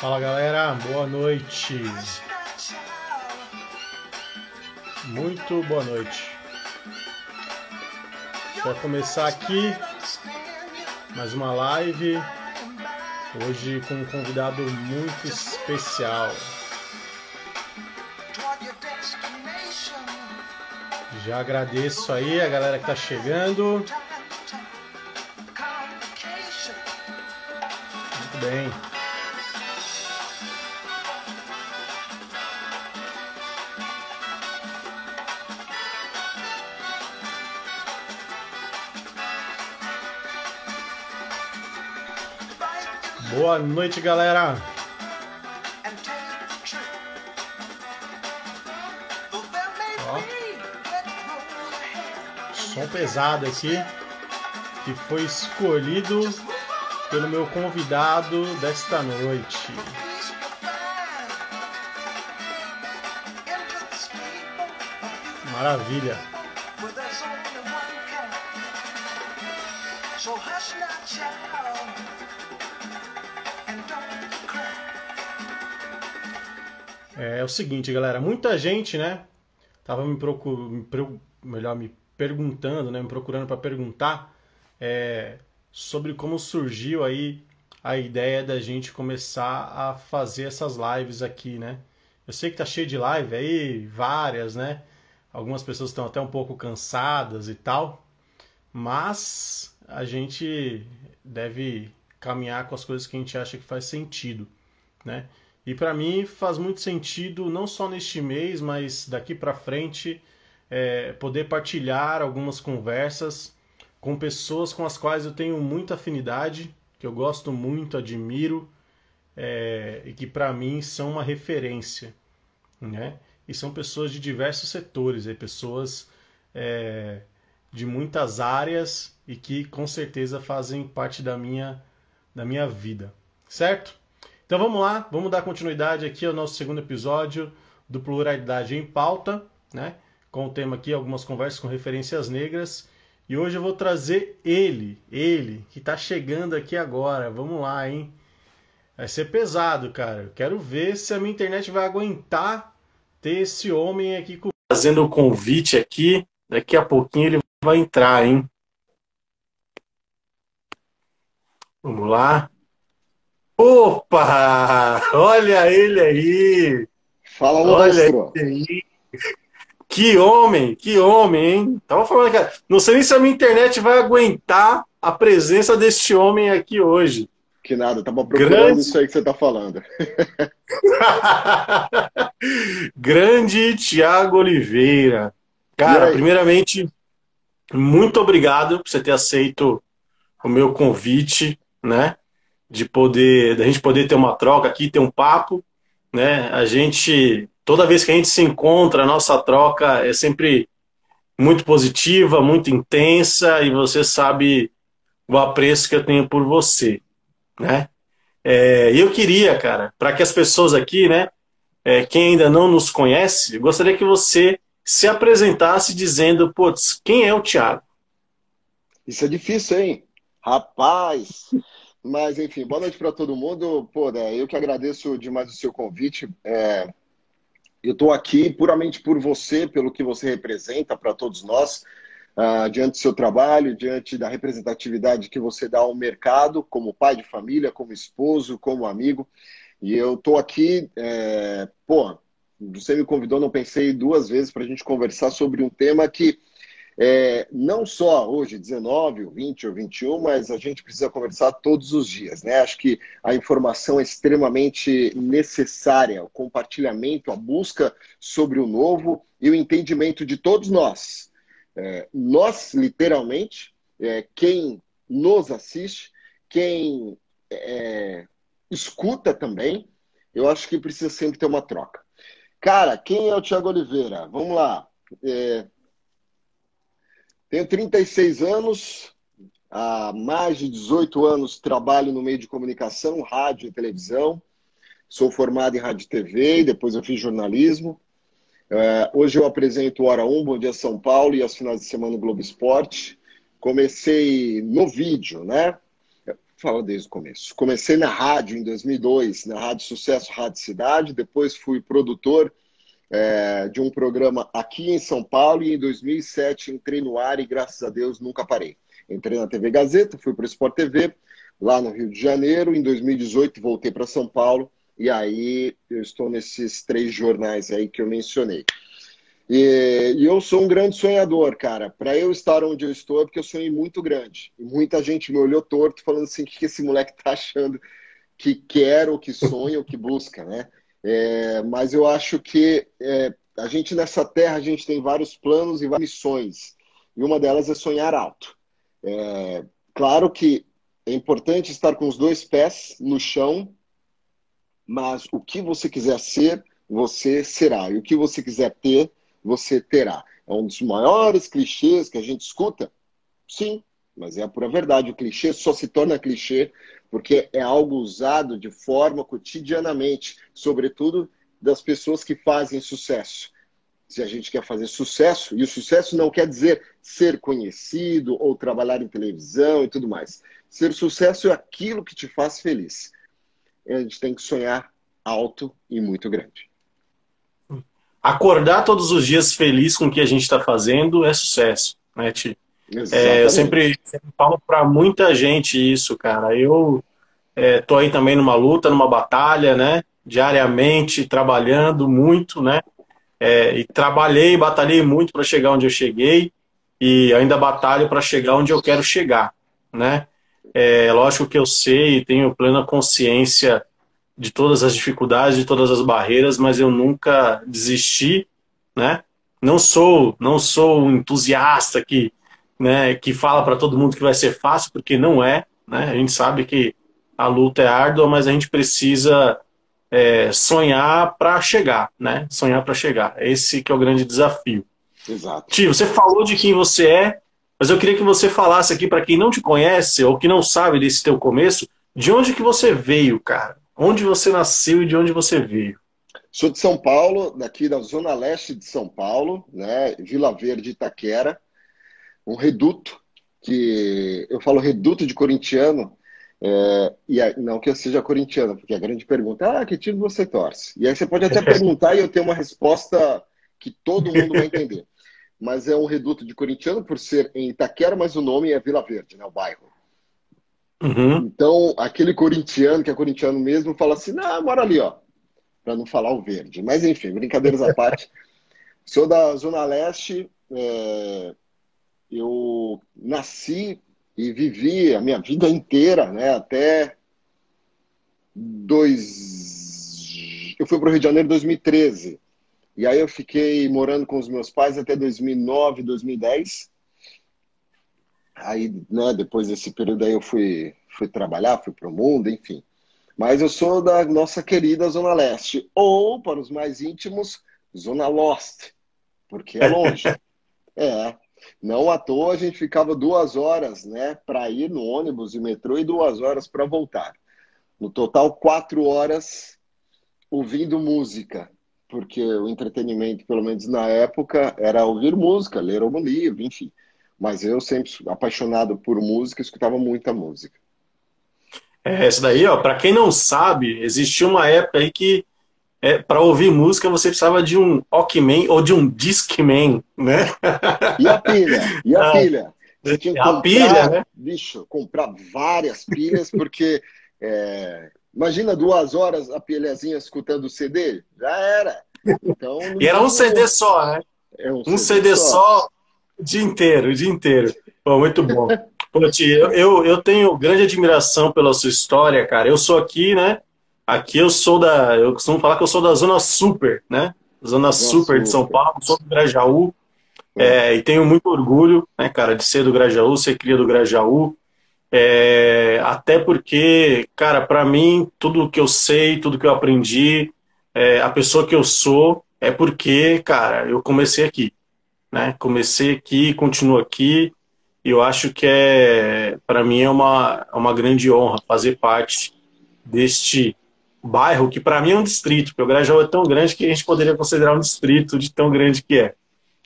Fala galera, boa noite. Muito boa noite. Vai começar aqui mais uma live. Hoje com um convidado muito especial. Já agradeço aí a galera que tá chegando. Muito bem. Boa noite, galera. Ó. Som pesado aqui, que foi escolhido pelo meu convidado desta noite. Maravilha. É, o seguinte, galera, muita gente, né, tava me procurando, melhor me perguntando, né, me procurando para perguntar é, sobre como surgiu aí a ideia da gente começar a fazer essas lives aqui, né? Eu sei que tá cheio de live aí, várias, né? Algumas pessoas estão até um pouco cansadas e tal, mas a gente deve caminhar com as coisas que a gente acha que faz sentido, né? E para mim faz muito sentido, não só neste mês, mas daqui para frente, é, poder partilhar algumas conversas com pessoas com as quais eu tenho muita afinidade, que eu gosto muito, admiro, é, e que para mim são uma referência. Né? E são pessoas de diversos setores, é, pessoas é, de muitas áreas e que com certeza fazem parte da minha, da minha vida. Certo? Então vamos lá, vamos dar continuidade aqui ao nosso segundo episódio do Pluralidade em Pauta, né? Com o tema aqui, algumas conversas com referências negras. E hoje eu vou trazer ele, ele, que está chegando aqui agora. Vamos lá, hein? Vai ser pesado, cara. Eu quero ver se a minha internet vai aguentar ter esse homem aqui com... fazendo o convite aqui. Daqui a pouquinho ele vai entrar, hein? Vamos lá. Opa! Olha ele aí! Fala, monstro! Olha ele aí! Que homem, que homem, hein? Tava falando, cara, não sei nem se a minha internet vai aguentar a presença deste homem aqui hoje. Que nada, tava procurando Grande... isso aí que você tá falando. Grande Tiago Oliveira. Cara, primeiramente, muito obrigado por você ter aceito o meu convite, né? De poder, da gente poder ter uma troca aqui, ter um papo, né? A gente toda vez que a gente se encontra, a nossa troca é sempre muito positiva, muito intensa e você sabe o apreço que eu tenho por você, né? É, eu queria, cara, para que as pessoas aqui, né, é, quem ainda não nos conhece, gostaria que você se apresentasse dizendo, putz, quem é o Thiago? Isso é difícil, hein? Rapaz! Mas, enfim, boa noite para todo mundo. Pô, né, eu que agradeço demais o seu convite. É, eu estou aqui puramente por você, pelo que você representa para todos nós, uh, diante do seu trabalho, diante da representatividade que você dá ao mercado, como pai de família, como esposo, como amigo. E eu estou aqui, é, pô, você me convidou, não pensei duas vezes para a gente conversar sobre um tema que é, não só hoje, 19, ou 20 ou 21, mas a gente precisa conversar todos os dias. Né? Acho que a informação é extremamente necessária, o compartilhamento, a busca sobre o novo e o entendimento de todos nós. É, nós, literalmente, é, quem nos assiste, quem é, escuta também, eu acho que precisa sempre ter uma troca. Cara, quem é o Tiago Oliveira? Vamos lá. É, tenho 36 anos, há mais de 18 anos trabalho no meio de comunicação, rádio e televisão. Sou formado em rádio e TV, depois eu fiz jornalismo. Uh, hoje eu apresento o Hora 1, Bom Dia São Paulo e aos finais de semana no Globo Esporte. Comecei no vídeo, né? falar desde o começo. Comecei na rádio em 2002, na Rádio Sucesso Rádio Cidade, depois fui produtor é, de um programa aqui em São Paulo e em 2007 entrei no ar e graças a Deus nunca parei. Entrei na TV Gazeta, fui para o Sport TV, lá no Rio de Janeiro, em 2018 voltei para São Paulo e aí eu estou nesses três jornais aí que eu mencionei. E, e eu sou um grande sonhador, cara. Para eu estar onde eu estou é porque eu sonhei muito grande. E muita gente me olhou torto falando assim, o que esse moleque tá achando que quer ou que sonha ou que busca, né? É, mas eu acho que é, a gente nessa terra a gente tem vários planos e várias missões. E uma delas é sonhar alto. É, claro que é importante estar com os dois pés no chão, mas o que você quiser ser, você será. E o que você quiser ter, você terá. É um dos maiores clichês que a gente escuta? Sim, mas é a pura verdade. O clichê só se torna clichê porque é algo usado de forma cotidianamente, sobretudo das pessoas que fazem sucesso. Se a gente quer fazer sucesso, e o sucesso não quer dizer ser conhecido ou trabalhar em televisão e tudo mais. Ser sucesso é aquilo que te faz feliz. A gente tem que sonhar alto e muito grande acordar todos os dias feliz com o que a gente está fazendo é sucesso, né, Ti? É, eu sempre, sempre falo para muita gente isso, cara. Eu é, tô aí também numa luta, numa batalha, né? Diariamente, trabalhando muito, né? É, e trabalhei, batalhei muito para chegar onde eu cheguei e ainda batalho para chegar onde eu quero chegar, né? É lógico que eu sei e tenho plena consciência de todas as dificuldades, de todas as barreiras, mas eu nunca desisti, né? Não sou, não sou um entusiasta que, né, que fala para todo mundo que vai ser fácil, porque não é, né? A gente sabe que a luta é árdua, mas a gente precisa é, sonhar para chegar, né? Sonhar para chegar. Esse que é o grande desafio. Exato. Tio, você falou de quem você é, mas eu queria que você falasse aqui para quem não te conhece ou que não sabe desse teu começo, de onde que você veio, cara? Onde você nasceu e de onde você veio? Sou de São Paulo, daqui da zona leste de São Paulo, né? Vila Verde, Itaquera, um reduto que eu falo reduto de corintiano, é, e aí, não que eu seja corintiano, porque a grande pergunta é, ah, que time você torce? E aí você pode até perguntar e eu tenho uma resposta que todo mundo vai entender. Mas é um reduto de corintiano por ser em Itaquera, mas o nome é Vila Verde, né, o bairro. Uhum. Então, aquele corintiano, que é corintiano mesmo, fala assim: não, mora ali, ó. Para não falar o verde. Mas, enfim, brincadeiras à parte. Sou da Zona Leste. É... Eu nasci e vivi a minha vida inteira, né? Até dois. Eu fui para o Rio de Janeiro em 2013. E aí eu fiquei morando com os meus pais até 2009, 2010. Aí, né, depois desse período aí eu fui, fui trabalhar, fui para o mundo, enfim. Mas eu sou da nossa querida Zona Leste, ou, para os mais íntimos, Zona Lost, porque é longe. é, não à toa a gente ficava duas horas né, para ir no ônibus e metrô e duas horas para voltar. No total, quatro horas ouvindo música, porque o entretenimento, pelo menos na época, era ouvir música, ler algum livro, enfim. Mas eu sempre apaixonado por música, escutava muita música. É, essa daí, ó, para quem não sabe, existia uma época aí que é, para ouvir música você precisava de um Walkman ou de um Discman, né? E a pilha? E a ah, pilha? Você tinha que a comprar, pilha, né? bicho, comprar várias pilhas, porque é, imagina duas horas a pilhazinha escutando o CD, já era. Então, e era um CD só, né? É um, um CD, CD só. só o dia inteiro, o dia inteiro. Pô, muito bom. Pô, tio, eu, eu tenho grande admiração pela sua história, cara. Eu sou aqui, né? Aqui eu sou da. Eu costumo falar que eu sou da Zona Super, né? Zona Super de São Paulo, sou do Grajaú. É, e tenho muito orgulho, né, cara, de ser do Grajaú, ser cria do Grajaú. É, até porque, cara, para mim, tudo que eu sei, tudo que eu aprendi, é, a pessoa que eu sou, é porque, cara, eu comecei aqui né? Comecei aqui, continuo aqui e eu acho que é, para mim é uma, é uma grande honra fazer parte deste bairro que para mim é um distrito, porque o Grajaú é tão grande que a gente poderia considerar um distrito de tão grande que é.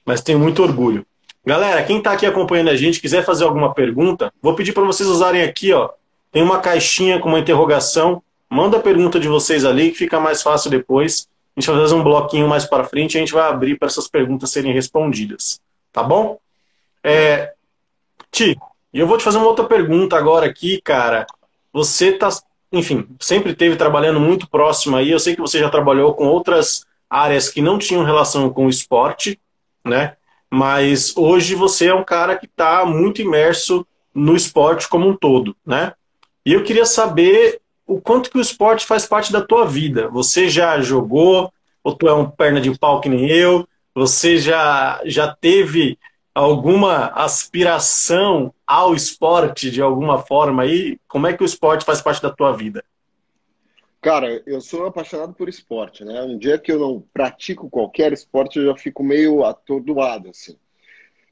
Mas tenho muito orgulho. Galera, quem está aqui acompanhando a gente, quiser fazer alguma pergunta, vou pedir para vocês usarem aqui, ó, tem uma caixinha com uma interrogação. Manda a pergunta de vocês ali, que fica mais fácil depois. A gente vai fazer um bloquinho mais para frente e a gente vai abrir para essas perguntas serem respondidas. Tá bom? É... Ti, eu vou te fazer uma outra pergunta agora aqui, cara. Você tá, enfim, sempre teve trabalhando muito próximo aí. Eu sei que você já trabalhou com outras áreas que não tinham relação com o esporte, né? Mas hoje você é um cara que está muito imerso no esporte como um todo, né? E eu queria saber o quanto que o esporte faz parte da tua vida. Você já jogou, ou tu é um perna de pau que nem eu? Você já, já teve alguma aspiração ao esporte de alguma forma aí? Como é que o esporte faz parte da tua vida? Cara, eu sou apaixonado por esporte, né? Um dia que eu não pratico qualquer esporte, eu já fico meio atordoado, assim.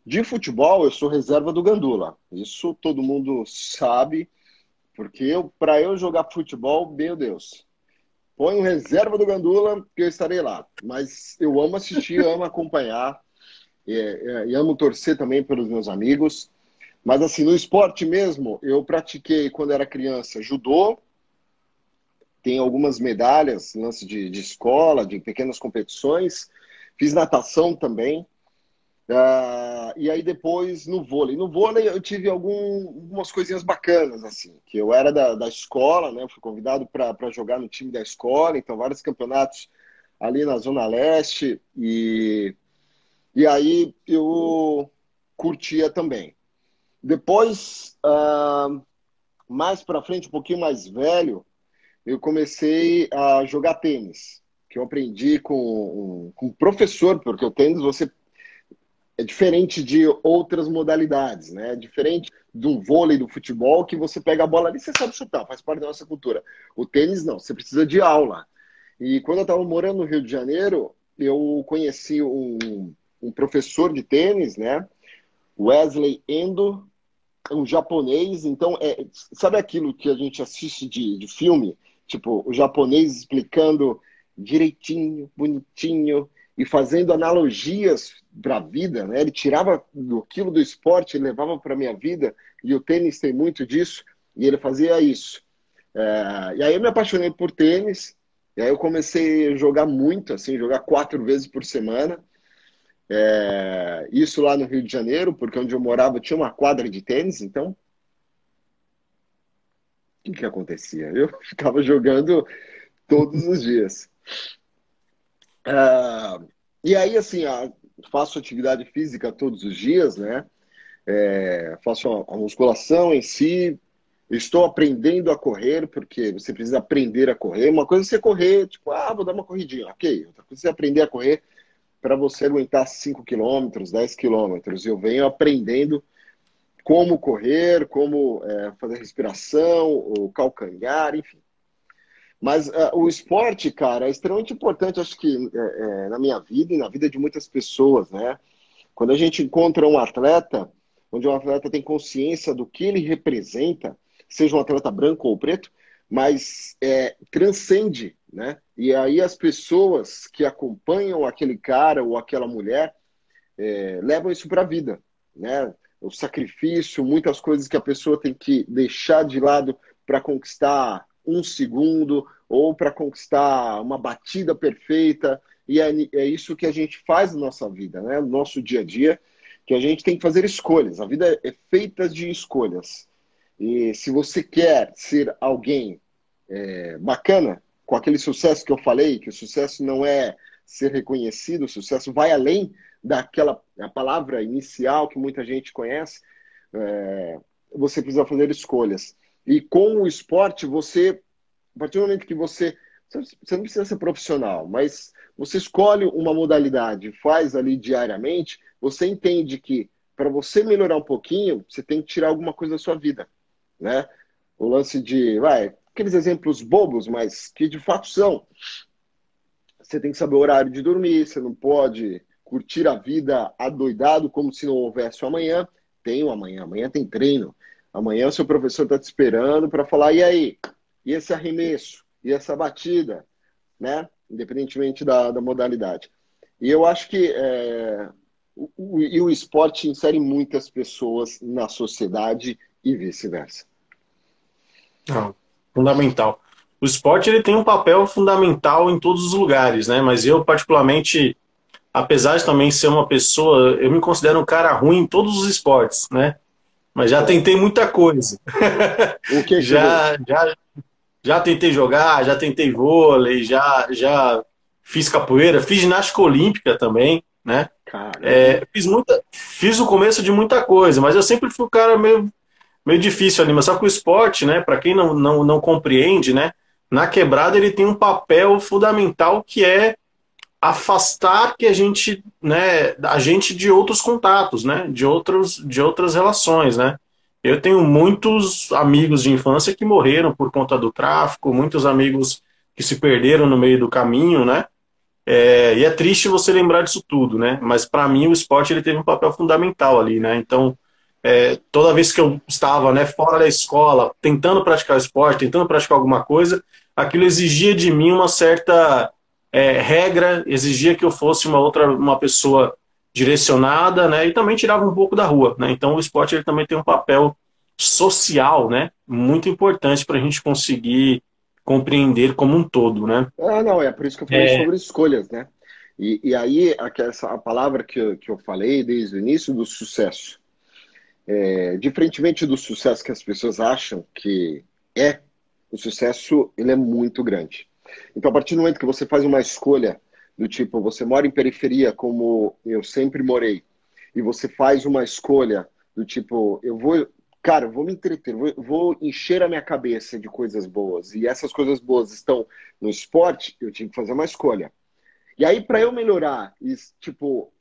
De futebol, eu sou reserva do Gandula. Isso todo mundo sabe. Porque eu, para eu jogar futebol, meu Deus, põe um reserva do Gandula que eu estarei lá. Mas eu amo assistir, amo acompanhar e, e, amo torcer também pelos meus amigos. Mas assim, no esporte mesmo, eu pratiquei quando era criança judô, tem algumas medalhas, lance de, de escola, de pequenas competições. Fiz natação também. Uh, e aí depois no vôlei. No vôlei eu tive algum, algumas coisinhas bacanas, assim, que eu era da, da escola, né? Eu fui convidado para jogar no time da escola, então vários campeonatos ali na Zona Leste e, e aí eu curtia também. Depois, uh, mais para frente, um pouquinho mais velho, eu comecei a jogar tênis, que eu aprendi com um, com um professor, porque o tênis você é diferente de outras modalidades, né? É diferente do vôlei, do futebol, que você pega a bola ali você sabe chutar, faz parte da nossa cultura. O tênis não, você precisa de aula. E quando eu estava morando no Rio de Janeiro, eu conheci um, um professor de tênis, né? Wesley Endo, um japonês. Então, é, sabe aquilo que a gente assiste de, de filme? Tipo, o japonês explicando direitinho, bonitinho, e fazendo analogias para a vida, né? Ele tirava do quilo do esporte levava para a minha vida, e o tênis tem muito disso, e ele fazia isso. É, e aí eu me apaixonei por tênis, e aí eu comecei a jogar muito, assim, jogar quatro vezes por semana. É, isso lá no Rio de Janeiro, porque onde eu morava tinha uma quadra de tênis, então o que, que acontecia? Eu ficava jogando todos os dias. Uh, e aí, assim, faço atividade física todos os dias, né? É, faço a, musculação em si. Estou aprendendo a correr, porque você precisa aprender a correr. Uma coisa é você correr, tipo, ah, vou dar uma corridinha, ok. Outra coisa é você aprender a correr para você aguentar 5 quilômetros, 10 quilômetros. Eu venho aprendendo como correr, como é, fazer respiração, o calcanhar, enfim. Mas uh, o esporte, cara, é extremamente importante, acho que é, é, na minha vida e na vida de muitas pessoas, né? Quando a gente encontra um atleta, onde um atleta tem consciência do que ele representa, seja um atleta branco ou preto, mas é, transcende, né? E aí as pessoas que acompanham aquele cara ou aquela mulher é, levam isso para a vida, né? O sacrifício, muitas coisas que a pessoa tem que deixar de lado para conquistar um segundo ou para conquistar uma batida perfeita. E é, é, isso que a gente faz na nossa vida, né? no nosso dia a dia, que a gente tem que fazer escolhas. A vida é feita de escolhas. E se você quer ser alguém é, bacana, com aquele sucesso que eu falei, que o sucesso não é ser reconhecido, o sucesso vai além daquela palavra inicial que muita gente conhece, é, você precisa fazer escolhas. E com o esporte, você, a partir do momento que você. Você não precisa ser profissional, mas você escolhe uma modalidade, faz ali diariamente, você entende que para você melhorar um pouquinho, você tem que tirar alguma coisa da sua vida, né? O lance de, vai, aqueles exemplos bobos, mas que de fato são. Você tem que saber o horário de dormir, você não pode curtir a vida adoidado como se não houvesse o amanhã. Tem o amanhã, amanhã tem treino. Amanhã o seu professor está te esperando para falar, e aí? E esse arremesso? E essa batida? Né? Independentemente da, da modalidade. E eu acho que é, o, o, e o esporte insere muitas pessoas na sociedade e vice-versa. Não, fundamental. O esporte ele tem um papel fundamental em todos os lugares, né? Mas eu particularmente, apesar de também ser uma pessoa, eu me considero um cara ruim em todos os esportes, né? Mas já tentei muita coisa. O que já, já, já tentei jogar, já tentei vôlei, já, já fiz capoeira, fiz ginástica olímpica também, né? É, fiz, muita, fiz o começo de muita coisa, mas eu sempre fui um cara meio, meio difícil ali. Mas só que o esporte, né, para quem não, não, não compreende, né, na quebrada ele tem um papel fundamental que é afastar que a gente, né, a gente de outros contatos, né, de outros, de outras relações, né. Eu tenho muitos amigos de infância que morreram por conta do tráfico, muitos amigos que se perderam no meio do caminho, né? É, e é triste você lembrar disso tudo, né? Mas para mim o esporte ele teve um papel fundamental ali, né? Então, é, toda vez que eu estava né, fora da escola, tentando praticar esporte, tentando praticar alguma coisa, aquilo exigia de mim uma certa é, regra, exigia que eu fosse uma outra, uma pessoa direcionada, né? E também tirava um pouco da rua, né? Então o esporte ele também tem um papel social, né? Muito importante para a gente conseguir compreender como um todo, né? Ah, não, é por isso que eu falei é... sobre escolhas, né? E, e aí, essa, a palavra que eu, que eu falei desde o início do sucesso. É, diferentemente do sucesso que as pessoas acham que é, o sucesso ele é muito grande. Então, a partir do momento que você faz uma escolha do tipo, você mora em periferia como eu sempre morei, e você faz uma escolha do tipo, eu vou cara, vou me entreter, vou, vou, encher a minha cabeça de coisas boas. E essas coisas boas estão no esporte, eu tinha que fazer uma escolha. E aí, para eu melhorar, tipo,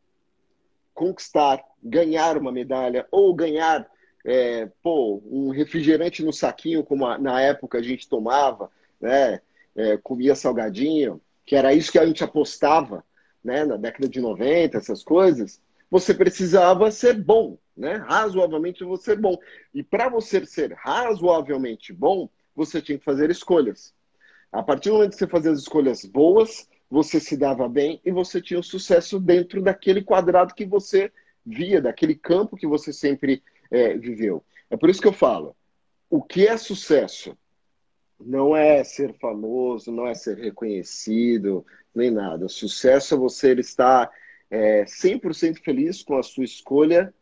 conquistar, ganhar uma medalha, ou ganhar, é, pô, um refrigerante no saquinho, como a, na época a gente tomava, né? É, comia salgadinho, que era isso que a gente apostava, né? Na década de 90, essas coisas você precisava ser bom, né? Razoavelmente você bom. E para você ser razoavelmente bom, você tinha que fazer escolhas. A partir do momento que você fazia as escolhas boas, você se dava bem e você tinha o sucesso dentro daquele quadrado que você via, daquele campo que você sempre é, viveu. É por isso que eu falo: o que é sucesso? Não é ser famoso, não é ser reconhecido, nem nada. Sucesso é você estar é, 100% feliz com a sua escolha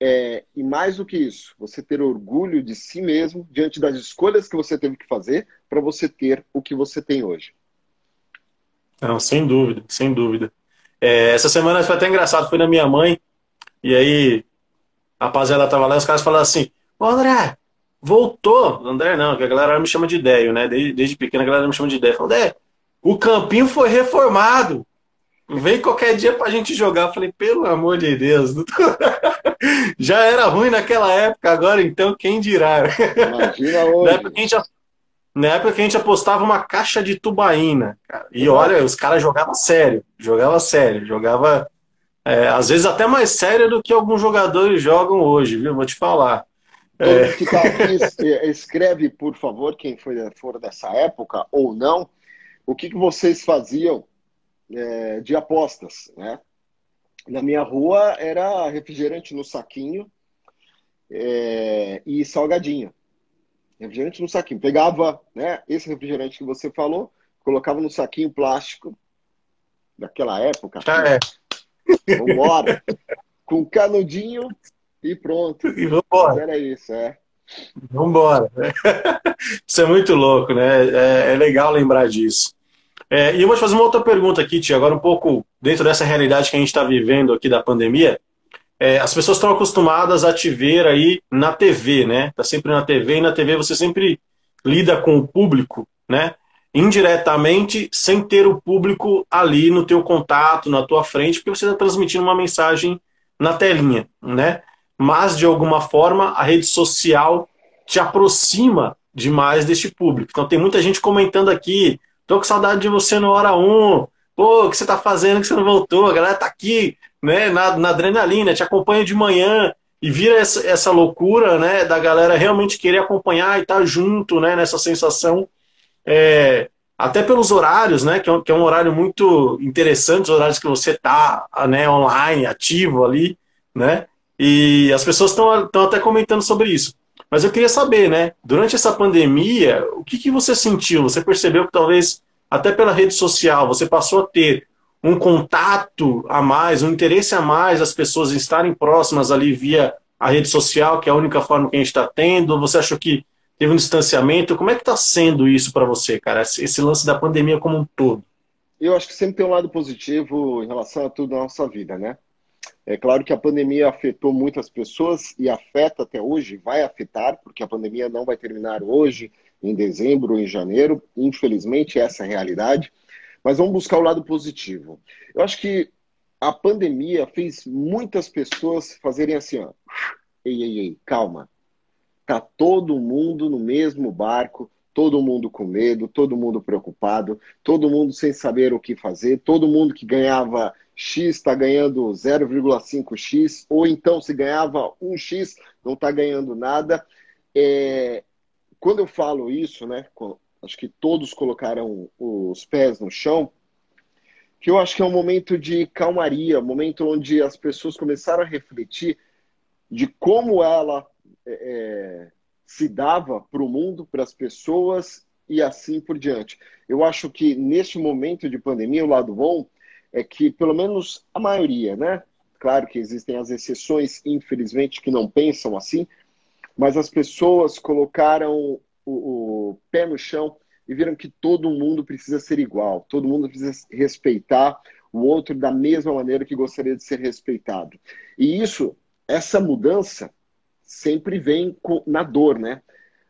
é, e mais do que isso, você ter orgulho de si mesmo diante das escolhas que você teve que fazer para você ter o que você tem hoje. Não, sem dúvida, sem dúvida. É, essa semana foi até engraçado, foi na minha mãe, e aí a rapaziada tava lá e os caras falaram assim, ô André, voltou. André não, que a galera me chama de Déio, né? Desde, desde pequena a galera me chama de Déio. Falou, Dé, o campinho foi reformado. Vem qualquer dia pra gente jogar. Eu falei, pelo amor de Deus. Já era ruim naquela época, agora então quem dirá? Imagina hoje. Na época que a gente, na época que a gente apostava uma caixa de tubaína. Cara. E olha, os caras jogavam sério. Jogava sério. Jogava, é, às vezes, até mais sério do que alguns jogadores jogam hoje, viu? Vou te falar. É... Tá escreve, por favor, quem foi, for dessa época ou não, o que, que vocês faziam é, de apostas, né? Na minha rua era refrigerante no saquinho é, e salgadinho. Refrigerante no saquinho. Pegava né, esse refrigerante que você falou, colocava no saquinho plástico daquela época. Ah, é. Vambora. Com canudinho e pronto. E vambora. Era isso, é. Vambora. Isso é muito louco, né? É, é legal lembrar disso. É, e eu vou te fazer uma outra pergunta aqui, Tia, agora um pouco dentro dessa realidade que a gente está vivendo aqui da pandemia. É, as pessoas estão acostumadas a te ver aí na TV, né? Tá sempre na TV e na TV você sempre lida com o público, né? Indiretamente, sem ter o público ali no teu contato, na tua frente, porque você está transmitindo uma mensagem na telinha, né? Mas de alguma forma a rede social te aproxima demais deste público. Então tem muita gente comentando aqui, Tô com saudade de você no hora 1. Pô, o que você tá fazendo que você não voltou? A galera tá aqui, né, na, na adrenalina, te acompanha de manhã e vira essa, essa loucura, né, da galera realmente querer acompanhar e estar tá junto, né, nessa sensação. É, até pelos horários, né, que é, um, que é um horário muito interessante, os horários que você tá, né, online, ativo ali, né, e as pessoas estão até comentando sobre isso. Mas eu queria saber, né? Durante essa pandemia, o que, que você sentiu? Você percebeu que talvez, até pela rede social, você passou a ter um contato a mais, um interesse a mais das pessoas em estarem próximas ali via a rede social, que é a única forma que a gente está tendo? Você achou que teve um distanciamento? Como é que está sendo isso para você, cara? Esse lance da pandemia como um todo? Eu acho que sempre tem um lado positivo em relação a tudo na nossa vida, né? É claro que a pandemia afetou muitas pessoas e afeta até hoje, vai afetar, porque a pandemia não vai terminar hoje, em dezembro ou em janeiro. Infelizmente, essa é a realidade. Mas vamos buscar o lado positivo. Eu acho que a pandemia fez muitas pessoas fazerem assim, ó. Ei, ei, ei, calma. Tá todo mundo no mesmo barco, todo mundo com medo, todo mundo preocupado, todo mundo sem saber o que fazer, todo mundo que ganhava X está ganhando 0,5X, ou então se ganhava 1X, não está ganhando nada. É... Quando eu falo isso, né, acho que todos colocaram os pés no chão, que eu acho que é um momento de calmaria, um momento onde as pessoas começaram a refletir de como ela é, é se dava para o mundo, para as pessoas e assim por diante. Eu acho que neste momento de pandemia, o lado bom é que, pelo menos a maioria, né? Claro que existem as exceções, infelizmente, que não pensam assim, mas as pessoas colocaram o, o pé no chão e viram que todo mundo precisa ser igual, todo mundo precisa respeitar o outro da mesma maneira que gostaria de ser respeitado. E isso, essa mudança, sempre vem na dor, né?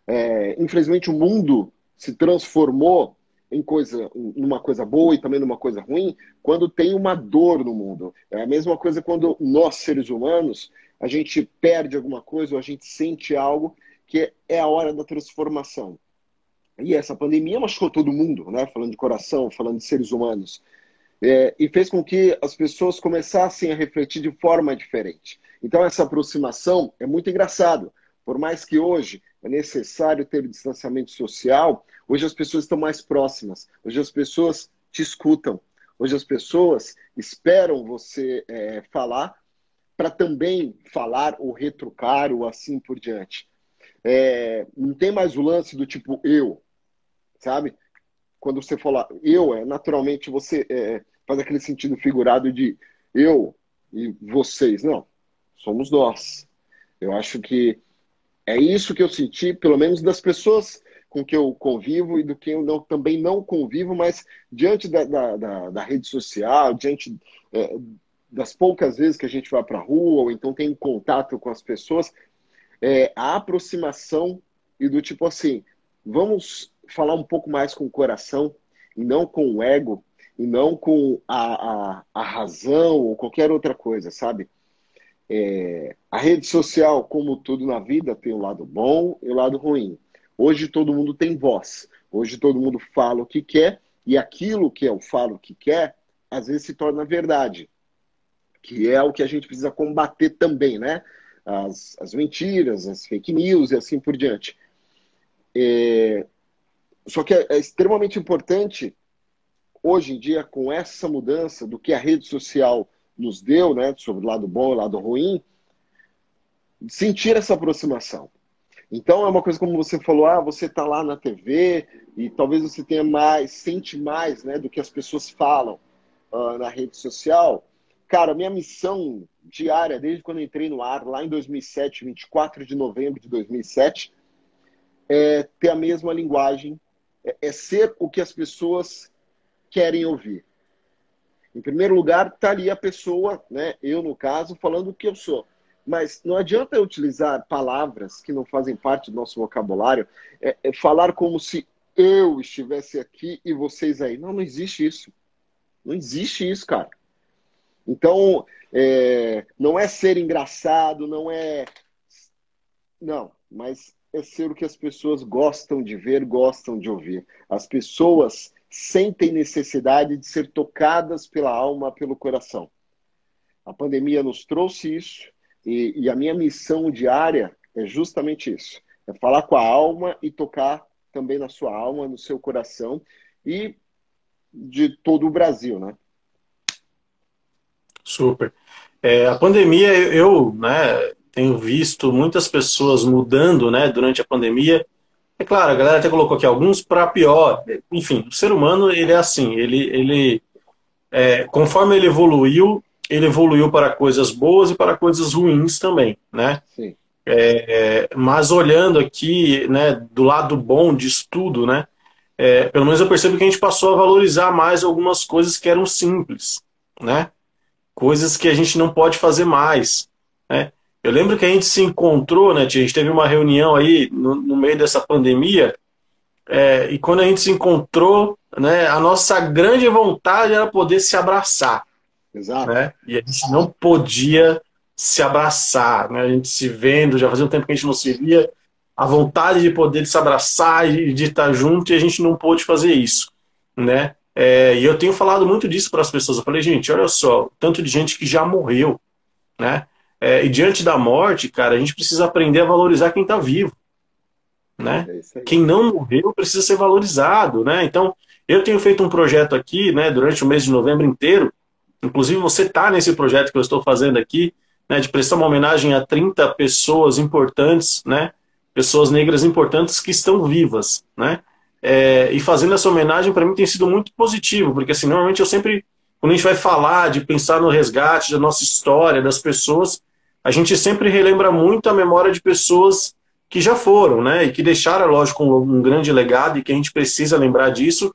É, infelizmente o mundo se transformou em coisa, numa coisa boa e também numa coisa ruim, quando tem uma dor no mundo. É a mesma coisa quando nós, seres humanos, a gente perde alguma coisa ou a gente sente algo que é a hora da transformação. E essa pandemia machucou todo mundo, né? Falando de coração, falando de seres humanos. É, e fez com que as pessoas começassem a refletir de forma diferente. Então, essa aproximação é muito engraçado. Por mais que hoje é necessário ter distanciamento social, hoje as pessoas estão mais próximas. Hoje as pessoas te escutam. Hoje as pessoas esperam você é, falar para também falar ou retrucar ou assim por diante. É, não tem mais o lance do tipo eu, sabe? Quando você fala eu, é naturalmente você é, faz aquele sentido figurado de eu e vocês. Não somos nós. Eu acho que é isso que eu senti, pelo menos das pessoas com que eu convivo e do que eu não, também não convivo, mas diante da, da, da, da rede social, diante é, das poucas vezes que a gente vai para a rua ou então tem contato com as pessoas, é, a aproximação e do tipo assim, vamos falar um pouco mais com o coração e não com o ego e não com a, a, a razão ou qualquer outra coisa, sabe? É, a rede social, como tudo na vida, tem o lado bom e o lado ruim. Hoje todo mundo tem voz. Hoje todo mundo fala o que quer e aquilo que eu falo que quer, às vezes se torna verdade. Que é o que a gente precisa combater também, né? As, as mentiras, as fake news e assim por diante. É... Só que é, é extremamente importante, hoje em dia, com essa mudança do que a rede social nos deu, né, sobre o lado bom e o lado ruim, sentir essa aproximação. Então é uma coisa como você falou, ah, você está lá na TV e talvez você tenha mais, sente mais, né, do que as pessoas falam uh, na rede social. Cara, minha missão diária, desde quando eu entrei no ar, lá em 2007, 24 de novembro de 2007, é ter a mesma linguagem, é, é ser o que as pessoas querem ouvir. Em primeiro lugar, está ali a pessoa, né, eu no caso, falando o que eu sou. Mas não adianta utilizar palavras que não fazem parte do nosso vocabulário, é, é falar como se eu estivesse aqui e vocês aí. Não, não existe isso. Não existe isso, cara. Então, é, não é ser engraçado, não é. Não, mas é ser o que as pessoas gostam de ver, gostam de ouvir. As pessoas sentem necessidade de ser tocadas pela alma, pelo coração. A pandemia nos trouxe isso e, e, a minha missão diária é justamente isso: é falar com a alma e tocar também na sua alma, no seu coração e de todo o Brasil, né? Super. É, a pandemia, eu, né, tenho visto muitas pessoas mudando, né, durante a pandemia. É claro, a galera até colocou aqui alguns para pior. Enfim, o ser humano ele é assim, ele, ele é, conforme ele evoluiu, ele evoluiu para coisas boas e para coisas ruins também, né? Sim. É, mas olhando aqui, né, do lado bom de estudo, né, é, pelo menos eu percebo que a gente passou a valorizar mais algumas coisas que eram simples, né? Coisas que a gente não pode fazer mais, né? Eu lembro que a gente se encontrou, né, tia? A gente teve uma reunião aí no, no meio dessa pandemia, é, e quando a gente se encontrou, né, a nossa grande vontade era poder se abraçar. Exato. Né? E a gente não podia se abraçar, né? A gente se vendo, já fazia um tempo que a gente não se via, a vontade de poder se abraçar e de estar junto e a gente não pôde fazer isso, né? É, e eu tenho falado muito disso para as pessoas. Eu falei, gente, olha só, tanto de gente que já morreu, né? É, e diante da morte, cara, a gente precisa aprender a valorizar quem está vivo, né? É quem não morreu precisa ser valorizado, né? Então, eu tenho feito um projeto aqui, né, durante o mês de novembro inteiro. Inclusive, você está nesse projeto que eu estou fazendo aqui, né, de prestar uma homenagem a 30 pessoas importantes, né, pessoas negras importantes que estão vivas, né, é, e fazendo essa homenagem para mim tem sido muito positivo, porque assim, normalmente eu sempre, quando a gente vai falar de pensar no resgate da nossa história, das pessoas, a gente sempre relembra muito a memória de pessoas que já foram, né, e que deixaram, lógico, um, um grande legado e que a gente precisa lembrar disso,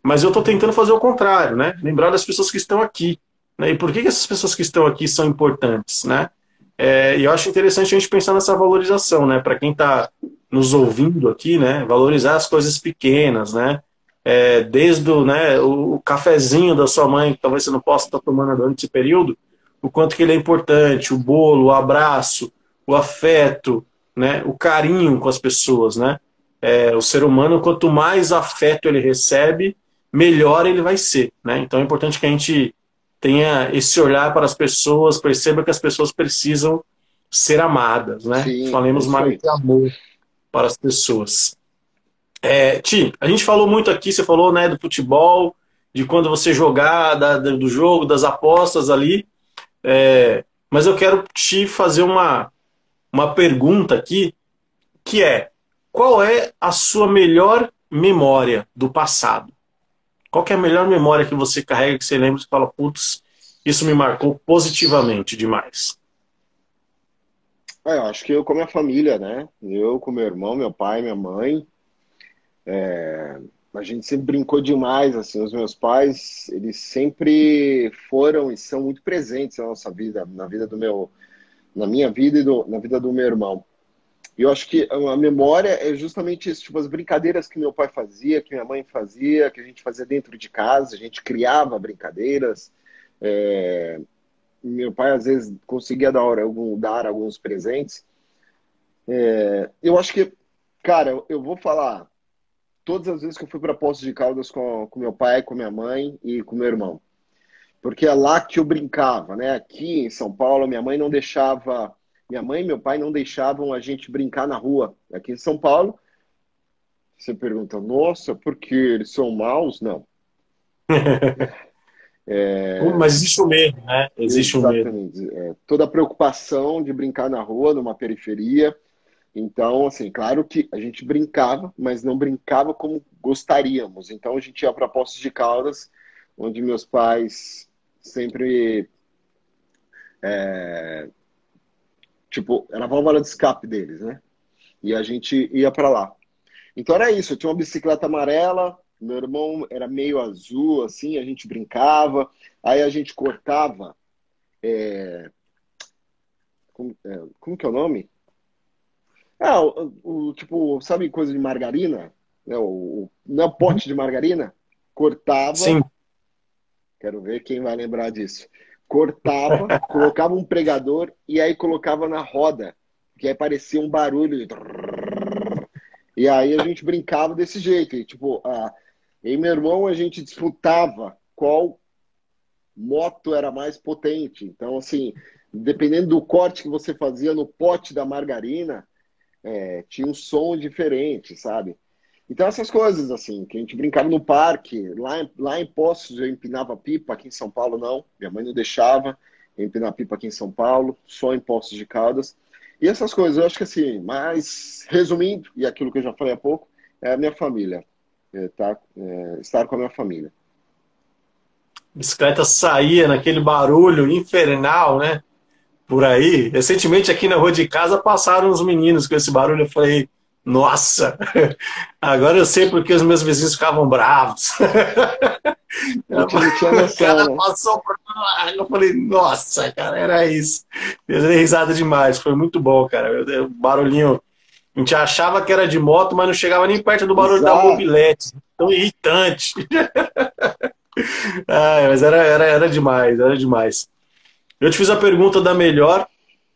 mas eu estou tentando fazer o contrário, né, lembrar das pessoas que estão aqui, né? E por que, que essas pessoas que estão aqui são importantes? Né? É, e eu acho interessante a gente pensar nessa valorização, né? Para quem está nos ouvindo aqui, né? Valorizar as coisas pequenas, né? É, desde o, né, o cafezinho da sua mãe, que talvez você não possa estar tomando durante esse período, o quanto que ele é importante, o bolo, o abraço, o afeto, né, o carinho com as pessoas, né? É, o ser humano, quanto mais afeto ele recebe, melhor ele vai ser, né? Então é importante que a gente tenha esse olhar para as pessoas, perceba que as pessoas precisam ser amadas, né? Sim, Falemos mais de amor para as pessoas. É, Ti, a gente falou muito aqui, você falou né, do futebol, de quando você jogar, da, do jogo, das apostas ali. É, mas eu quero te fazer uma, uma pergunta aqui, que é qual é a sua melhor memória do passado? Qual é a melhor memória que você carrega, que você lembra e fala, putz, isso me marcou positivamente demais? É, eu acho que eu com a minha família, né? Eu com meu irmão, meu pai, minha mãe. É... A gente sempre brincou demais, assim. Os meus pais, eles sempre foram e são muito presentes na nossa vida, na vida do meu, na minha vida e do, na vida do meu irmão. E eu acho que a memória é justamente isso, tipo, as brincadeiras que meu pai fazia, que minha mãe fazia, que a gente fazia dentro de casa, a gente criava brincadeiras. É... Meu pai, às vezes, conseguia dar, algum, dar alguns presentes. É... Eu acho que, cara, eu vou falar, todas as vezes que eu fui para Poços de Caldas com, com meu pai, com minha mãe e com meu irmão. Porque é lá que eu brincava, né? Aqui em São Paulo, minha mãe não deixava minha mãe e meu pai não deixavam a gente brincar na rua. Aqui em São Paulo, você pergunta, nossa, porque eles são maus? Não. é... Mas existe o medo, né? Existe Exatamente. o medo. É, toda a preocupação de brincar na rua, numa periferia. Então, assim, claro que a gente brincava, mas não brincava como gostaríamos. Então, a gente ia para Poços de Caldas, onde meus pais sempre é, Tipo, era a válvula de escape deles, né? E a gente ia para lá. Então era isso, eu tinha uma bicicleta amarela, meu irmão era meio azul, assim, a gente brincava, aí a gente cortava. É... Como, é, como que é o nome? Ah, o, o, tipo, sabe coisa de margarina? O, não é o pote de margarina? Cortava. Sim. Quero ver quem vai lembrar disso cortava, colocava um pregador e aí colocava na roda, que aí parecia um barulho. De... E aí a gente brincava desse jeito. E, tipo, a... e meu irmão a gente disputava qual moto era mais potente. Então, assim, dependendo do corte que você fazia no pote da margarina, é, tinha um som diferente, sabe? Então, essas coisas, assim, que a gente brincava no parque, lá, lá em Poços eu empinava pipa, aqui em São Paulo não, minha mãe não deixava empinar pipa aqui em São Paulo, só em Poços de Caldas. E essas coisas, eu acho que assim, mas resumindo, e aquilo que eu já falei há pouco, é a minha família. É, tá, é, estar com a minha família. A bicicleta saía naquele barulho infernal, né? Por aí. Recentemente aqui na rua de casa passaram uns meninos com esse barulho. Eu falei, nossa, agora eu sei porque os meus vizinhos ficavam bravos. Eu tinha noção, o cara né? passou por eu falei, nossa, cara, era isso. Eu dei risada demais, foi muito bom, cara. O barulhinho, a gente achava que era de moto, mas não chegava nem perto do barulho Exato. da mobilete. Tão irritante. Ai, mas era, era, era demais, era demais. Eu te fiz a pergunta da melhor,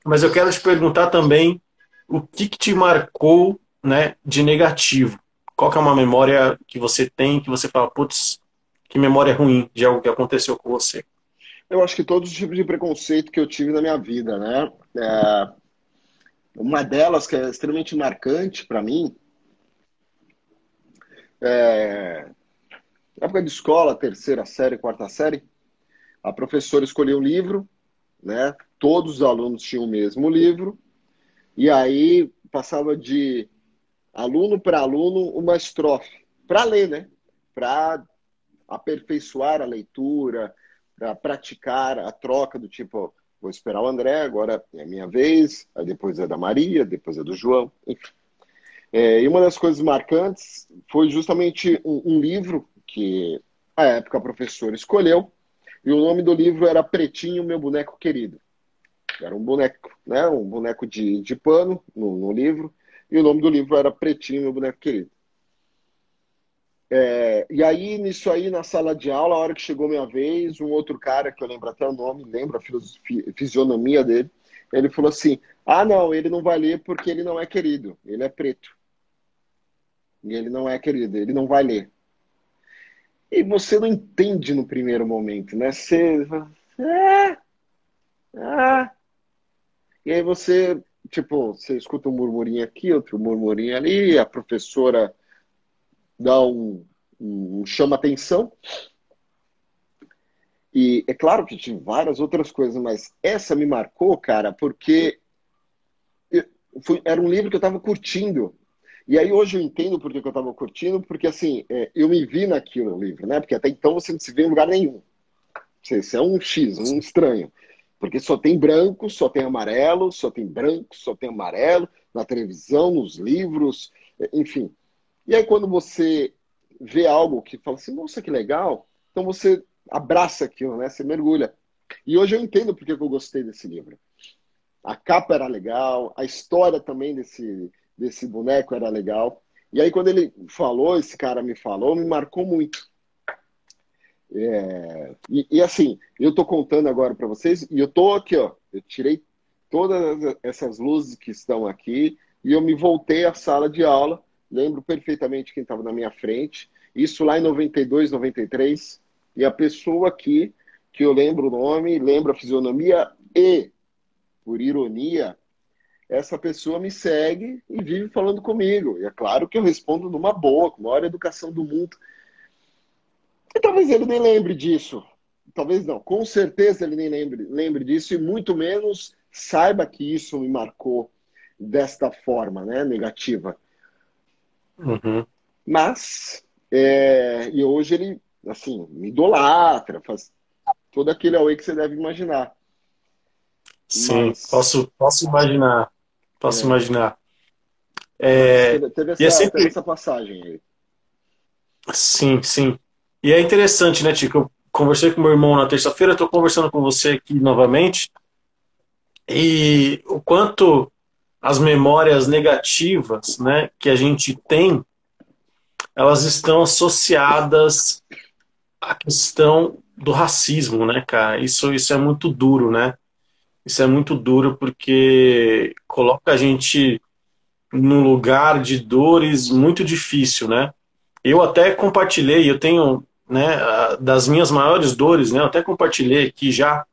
mas eu quero te perguntar também o que, que te marcou né, de negativo? Qual que é uma memória que você tem que você fala, putz, que memória ruim de algo que aconteceu com você? Eu acho que todos os tipos de preconceito que eu tive na minha vida, né? É... Uma delas que é extremamente marcante para mim é... Na época de escola, terceira série, quarta série, a professora escolheu um livro, né? Todos os alunos tinham o mesmo livro, e aí passava de aluno para aluno, uma estrofe, para ler, né? Para aperfeiçoar a leitura, para praticar a troca do tipo, vou esperar o André, agora é minha vez, aí depois é da Maria, depois é do João, enfim. É, e uma das coisas marcantes foi justamente um, um livro que a época a professora escolheu, e o nome do livro era Pretinho, meu boneco querido. Era um boneco, né? Um boneco de, de pano no, no livro, e o nome do livro era Pretinho, meu boneco querido. É, e aí, nisso aí, na sala de aula, a hora que chegou minha vez, um outro cara, que eu lembro até o nome, lembro a fisionomia dele, ele falou assim: Ah, não, ele não vai ler porque ele não é querido, ele é preto. E ele não é querido, ele não vai ler. E você não entende no primeiro momento, né? Você. Ah. E aí você tipo, você escuta um murmurinho aqui, outro murmurinho ali, a professora dá um, um chama atenção. E é claro que tinha várias outras coisas, mas essa me marcou, cara, porque fui, era um livro que eu estava curtindo. E aí hoje eu entendo por que eu estava curtindo, porque assim, é, eu me vi naquilo no livro, né? Porque até então você não se vê em lugar nenhum. Você é um X, um estranho. Porque só tem branco, só tem amarelo, só tem branco, só tem amarelo, na televisão, nos livros, enfim. E aí quando você vê algo que fala assim, nossa, que legal, então você abraça aquilo, né? Você mergulha. E hoje eu entendo porque eu gostei desse livro. A capa era legal, a história também desse, desse boneco era legal. E aí quando ele falou, esse cara me falou, me marcou muito. É, e, e, assim, eu estou contando agora para vocês, e eu estou aqui, ó, eu tirei todas essas luzes que estão aqui e eu me voltei à sala de aula. Lembro perfeitamente quem estava na minha frente. Isso lá em 92, 93. E a pessoa aqui, que eu lembro o nome, lembro a fisionomia e, por ironia, essa pessoa me segue e vive falando comigo. E é claro que eu respondo numa boa, com a maior educação do mundo. E talvez ele nem lembre disso. Talvez não. Com certeza ele nem lembre, lembre disso e muito menos saiba que isso me marcou desta forma, né, negativa. Uhum. Mas, é, e hoje ele, assim, me idolatra, faz todo aquele away que você deve imaginar. Sim, Mas, posso, posso imaginar. Posso é. imaginar. É, teve, essa, é sempre... teve essa passagem aí. Sim, sim. E é interessante, né, Tico? Eu conversei com meu irmão na terça-feira, estou conversando com você aqui novamente. E o quanto as memórias negativas, né, que a gente tem, elas estão associadas à questão do racismo, né, cara? Isso, isso é muito duro, né? Isso é muito duro porque coloca a gente num lugar de dores muito difícil, né? Eu até compartilhei, eu tenho né, das minhas maiores dores, né, eu até compartilhei aqui já,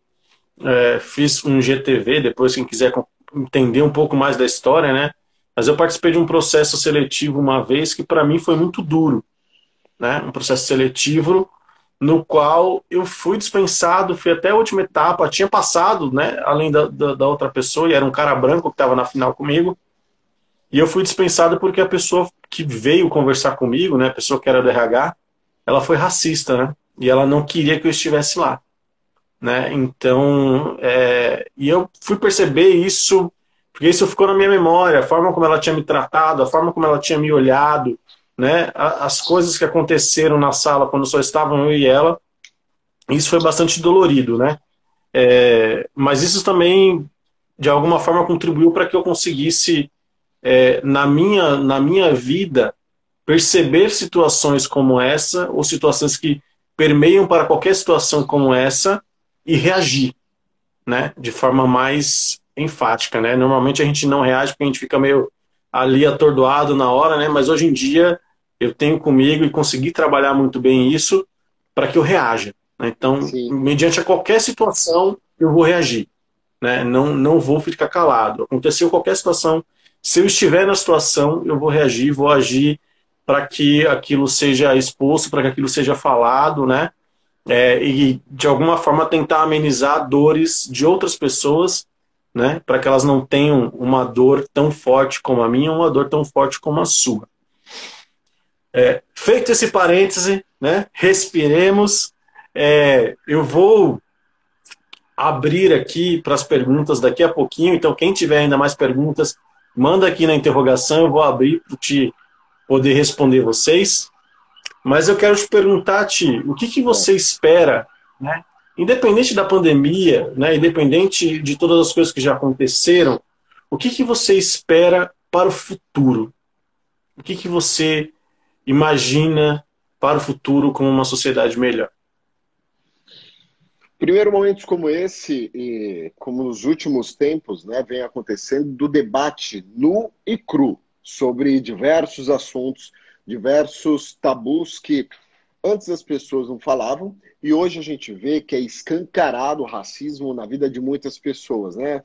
é, fiz um GTV, depois quem quiser entender um pouco mais da história, né, mas eu participei de um processo seletivo uma vez que para mim foi muito duro, né, um processo seletivo no qual eu fui dispensado, fui até a última etapa, tinha passado, né, além da, da, da outra pessoa, e era um cara branco que estava na final comigo, e eu fui dispensado porque a pessoa que veio conversar comigo, né, a pessoa que era do RH, ela foi racista, né, e ela não queria que eu estivesse lá, né, então, é, e eu fui perceber isso, porque isso ficou na minha memória, a forma como ela tinha me tratado, a forma como ela tinha me olhado, né, as coisas que aconteceram na sala quando só estavam eu e ela, isso foi bastante dolorido, né? É, mas isso também, de alguma forma, contribuiu para que eu conseguisse, é, na, minha, na minha vida, perceber situações como essa, ou situações que permeiam para qualquer situação como essa, e reagir, né? De forma mais enfática, né? Normalmente a gente não reage porque a gente fica meio ali atordoado na hora, né? Mas hoje em dia eu tenho comigo e consegui trabalhar muito bem isso para que eu reaja. Né? Então, Sim. mediante a qualquer situação, eu vou reagir. Né? Não, não vou ficar calado. Aconteceu qualquer situação, se eu estiver na situação, eu vou reagir, vou agir para que aquilo seja exposto, para que aquilo seja falado, né? É, e de alguma forma tentar amenizar dores de outras pessoas, né? Para que elas não tenham uma dor tão forte como a minha, uma dor tão forte como a sua. É, feito esse parêntese, né, respiremos. É, eu vou abrir aqui para as perguntas daqui a pouquinho. Então, quem tiver ainda mais perguntas, manda aqui na interrogação. Eu vou abrir para te poder responder vocês. Mas eu quero te perguntar, Ti, o que, que você espera, né? Independente da pandemia, né? Independente de todas as coisas que já aconteceram, o que, que você espera para o futuro? O que, que você imagina para o futuro como uma sociedade melhor? Primeiro, momentos como esse, e como nos últimos tempos, né, vem acontecendo do debate nu e cru sobre diversos assuntos, diversos tabus que antes as pessoas não falavam e hoje a gente vê que é escancarado o racismo na vida de muitas pessoas, né?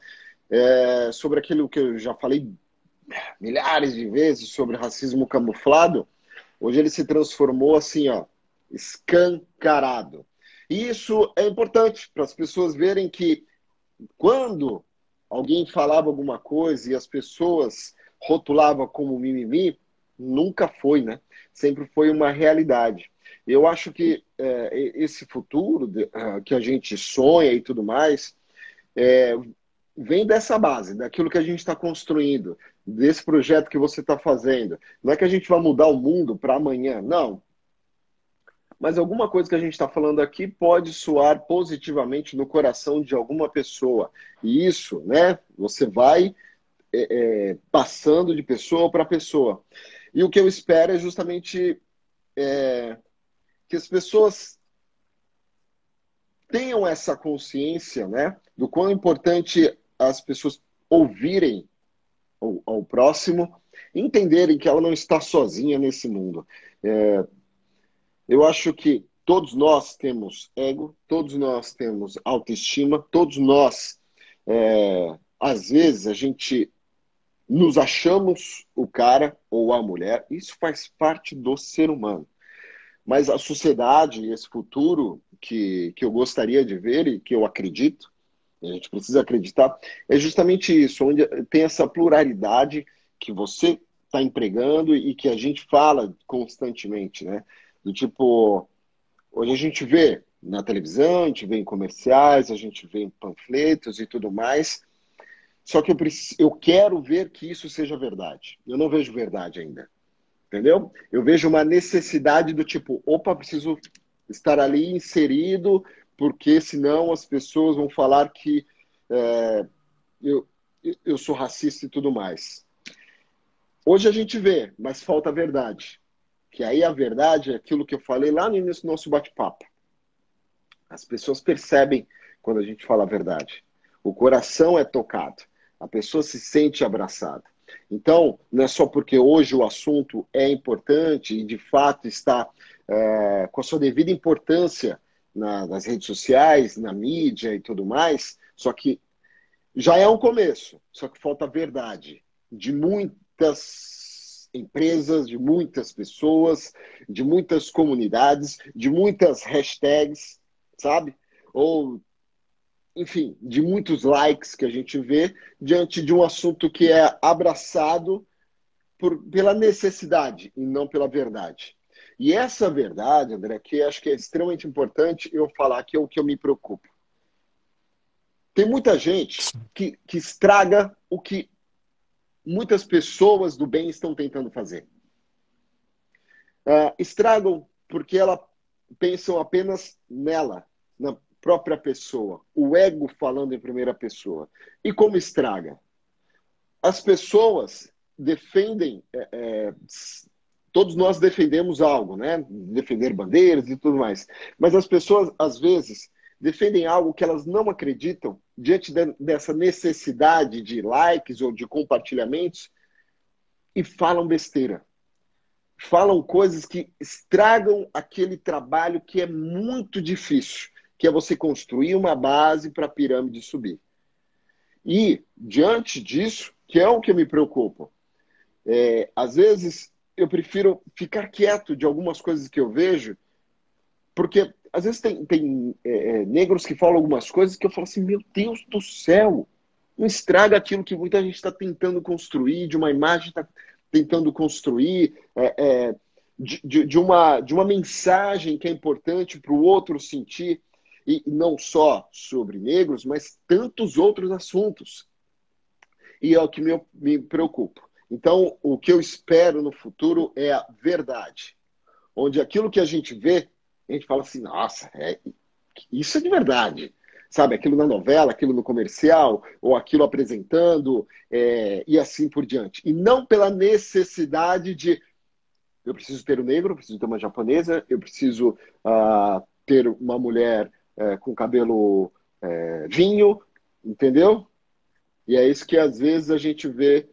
É, sobre aquilo que eu já falei milhares de vezes sobre racismo camuflado, Hoje ele se transformou assim, ó, escancarado. E isso é importante para as pessoas verem que quando alguém falava alguma coisa e as pessoas rotulavam como mimimi, nunca foi, né? Sempre foi uma realidade. Eu acho que é, esse futuro ah, que a gente sonha e tudo mais é, vem dessa base, daquilo que a gente está construindo, desse projeto que você está fazendo. Não é que a gente vai mudar o mundo para amanhã, não. Mas alguma coisa que a gente está falando aqui pode soar positivamente no coração de alguma pessoa. E isso, né? Você vai é, é, passando de pessoa para pessoa. E o que eu espero é justamente é, que as pessoas tenham essa consciência, né? Do quão importante as pessoas ouvirem ao, ao próximo, entenderem que ela não está sozinha nesse mundo. É, eu acho que todos nós temos ego, todos nós temos autoestima, todos nós, é, às vezes, a gente nos achamos o cara ou a mulher, isso faz parte do ser humano. Mas a sociedade, esse futuro que, que eu gostaria de ver e que eu acredito, a gente precisa acreditar, é justamente isso, onde tem essa pluralidade que você está empregando e que a gente fala constantemente, né? Do tipo, hoje a gente vê na televisão, a gente vê em comerciais, a gente vê em panfletos e tudo mais. Só que eu, preciso, eu quero ver que isso seja verdade. Eu não vejo verdade ainda. Entendeu? Eu vejo uma necessidade do tipo, opa, preciso estar ali inserido porque senão as pessoas vão falar que é, eu, eu sou racista e tudo mais. Hoje a gente vê, mas falta a verdade. Que aí a verdade é aquilo que eu falei lá no início do nosso bate-papo. As pessoas percebem quando a gente fala a verdade. O coração é tocado. A pessoa se sente abraçada. Então, não é só porque hoje o assunto é importante e de fato está é, com a sua devida importância na, nas redes sociais, na mídia e tudo mais. Só que já é um começo, só que falta verdade de muitas empresas, de muitas pessoas, de muitas comunidades, de muitas hashtags, sabe? Ou, enfim, de muitos likes que a gente vê diante de um assunto que é abraçado por, pela necessidade e não pela verdade. E essa verdade, André, que acho que é extremamente importante eu falar que é o que eu me preocupo. Tem muita gente que, que estraga o que muitas pessoas do bem estão tentando fazer. Uh, estragam porque elas pensam apenas nela, na própria pessoa, o ego falando em primeira pessoa. E como estraga? As pessoas defendem, é, é, todos nós defendemos algo, né? Defender bandeiras e tudo mais. Mas as pessoas, às vezes, defendem algo que elas não acreditam diante de, dessa necessidade de likes ou de compartilhamentos e falam besteira. Falam coisas que estragam aquele trabalho que é muito difícil, que é você construir uma base para a pirâmide subir. E, diante disso, que é o que me preocupa, é, às vezes eu prefiro ficar quieto de algumas coisas que eu vejo, porque às vezes tem, tem é, é, negros que falam algumas coisas que eu falo assim, meu Deus do céu, não estraga aquilo que muita gente está tentando construir, de uma imagem está tentando construir, é, é, de, de, de, uma, de uma mensagem que é importante para o outro sentir, e não só sobre negros, mas tantos outros assuntos. E é o que me, me preocupa. Então, o que eu espero no futuro é a verdade, onde aquilo que a gente vê a gente fala assim, nossa, é, isso é de verdade. Sabe, aquilo na novela, aquilo no comercial, ou aquilo apresentando, é, e assim por diante. E não pela necessidade de eu preciso ter um negro, eu preciso ter uma japonesa, eu preciso uh, ter uma mulher uh, com cabelo uh, vinho, entendeu? E é isso que às vezes a gente vê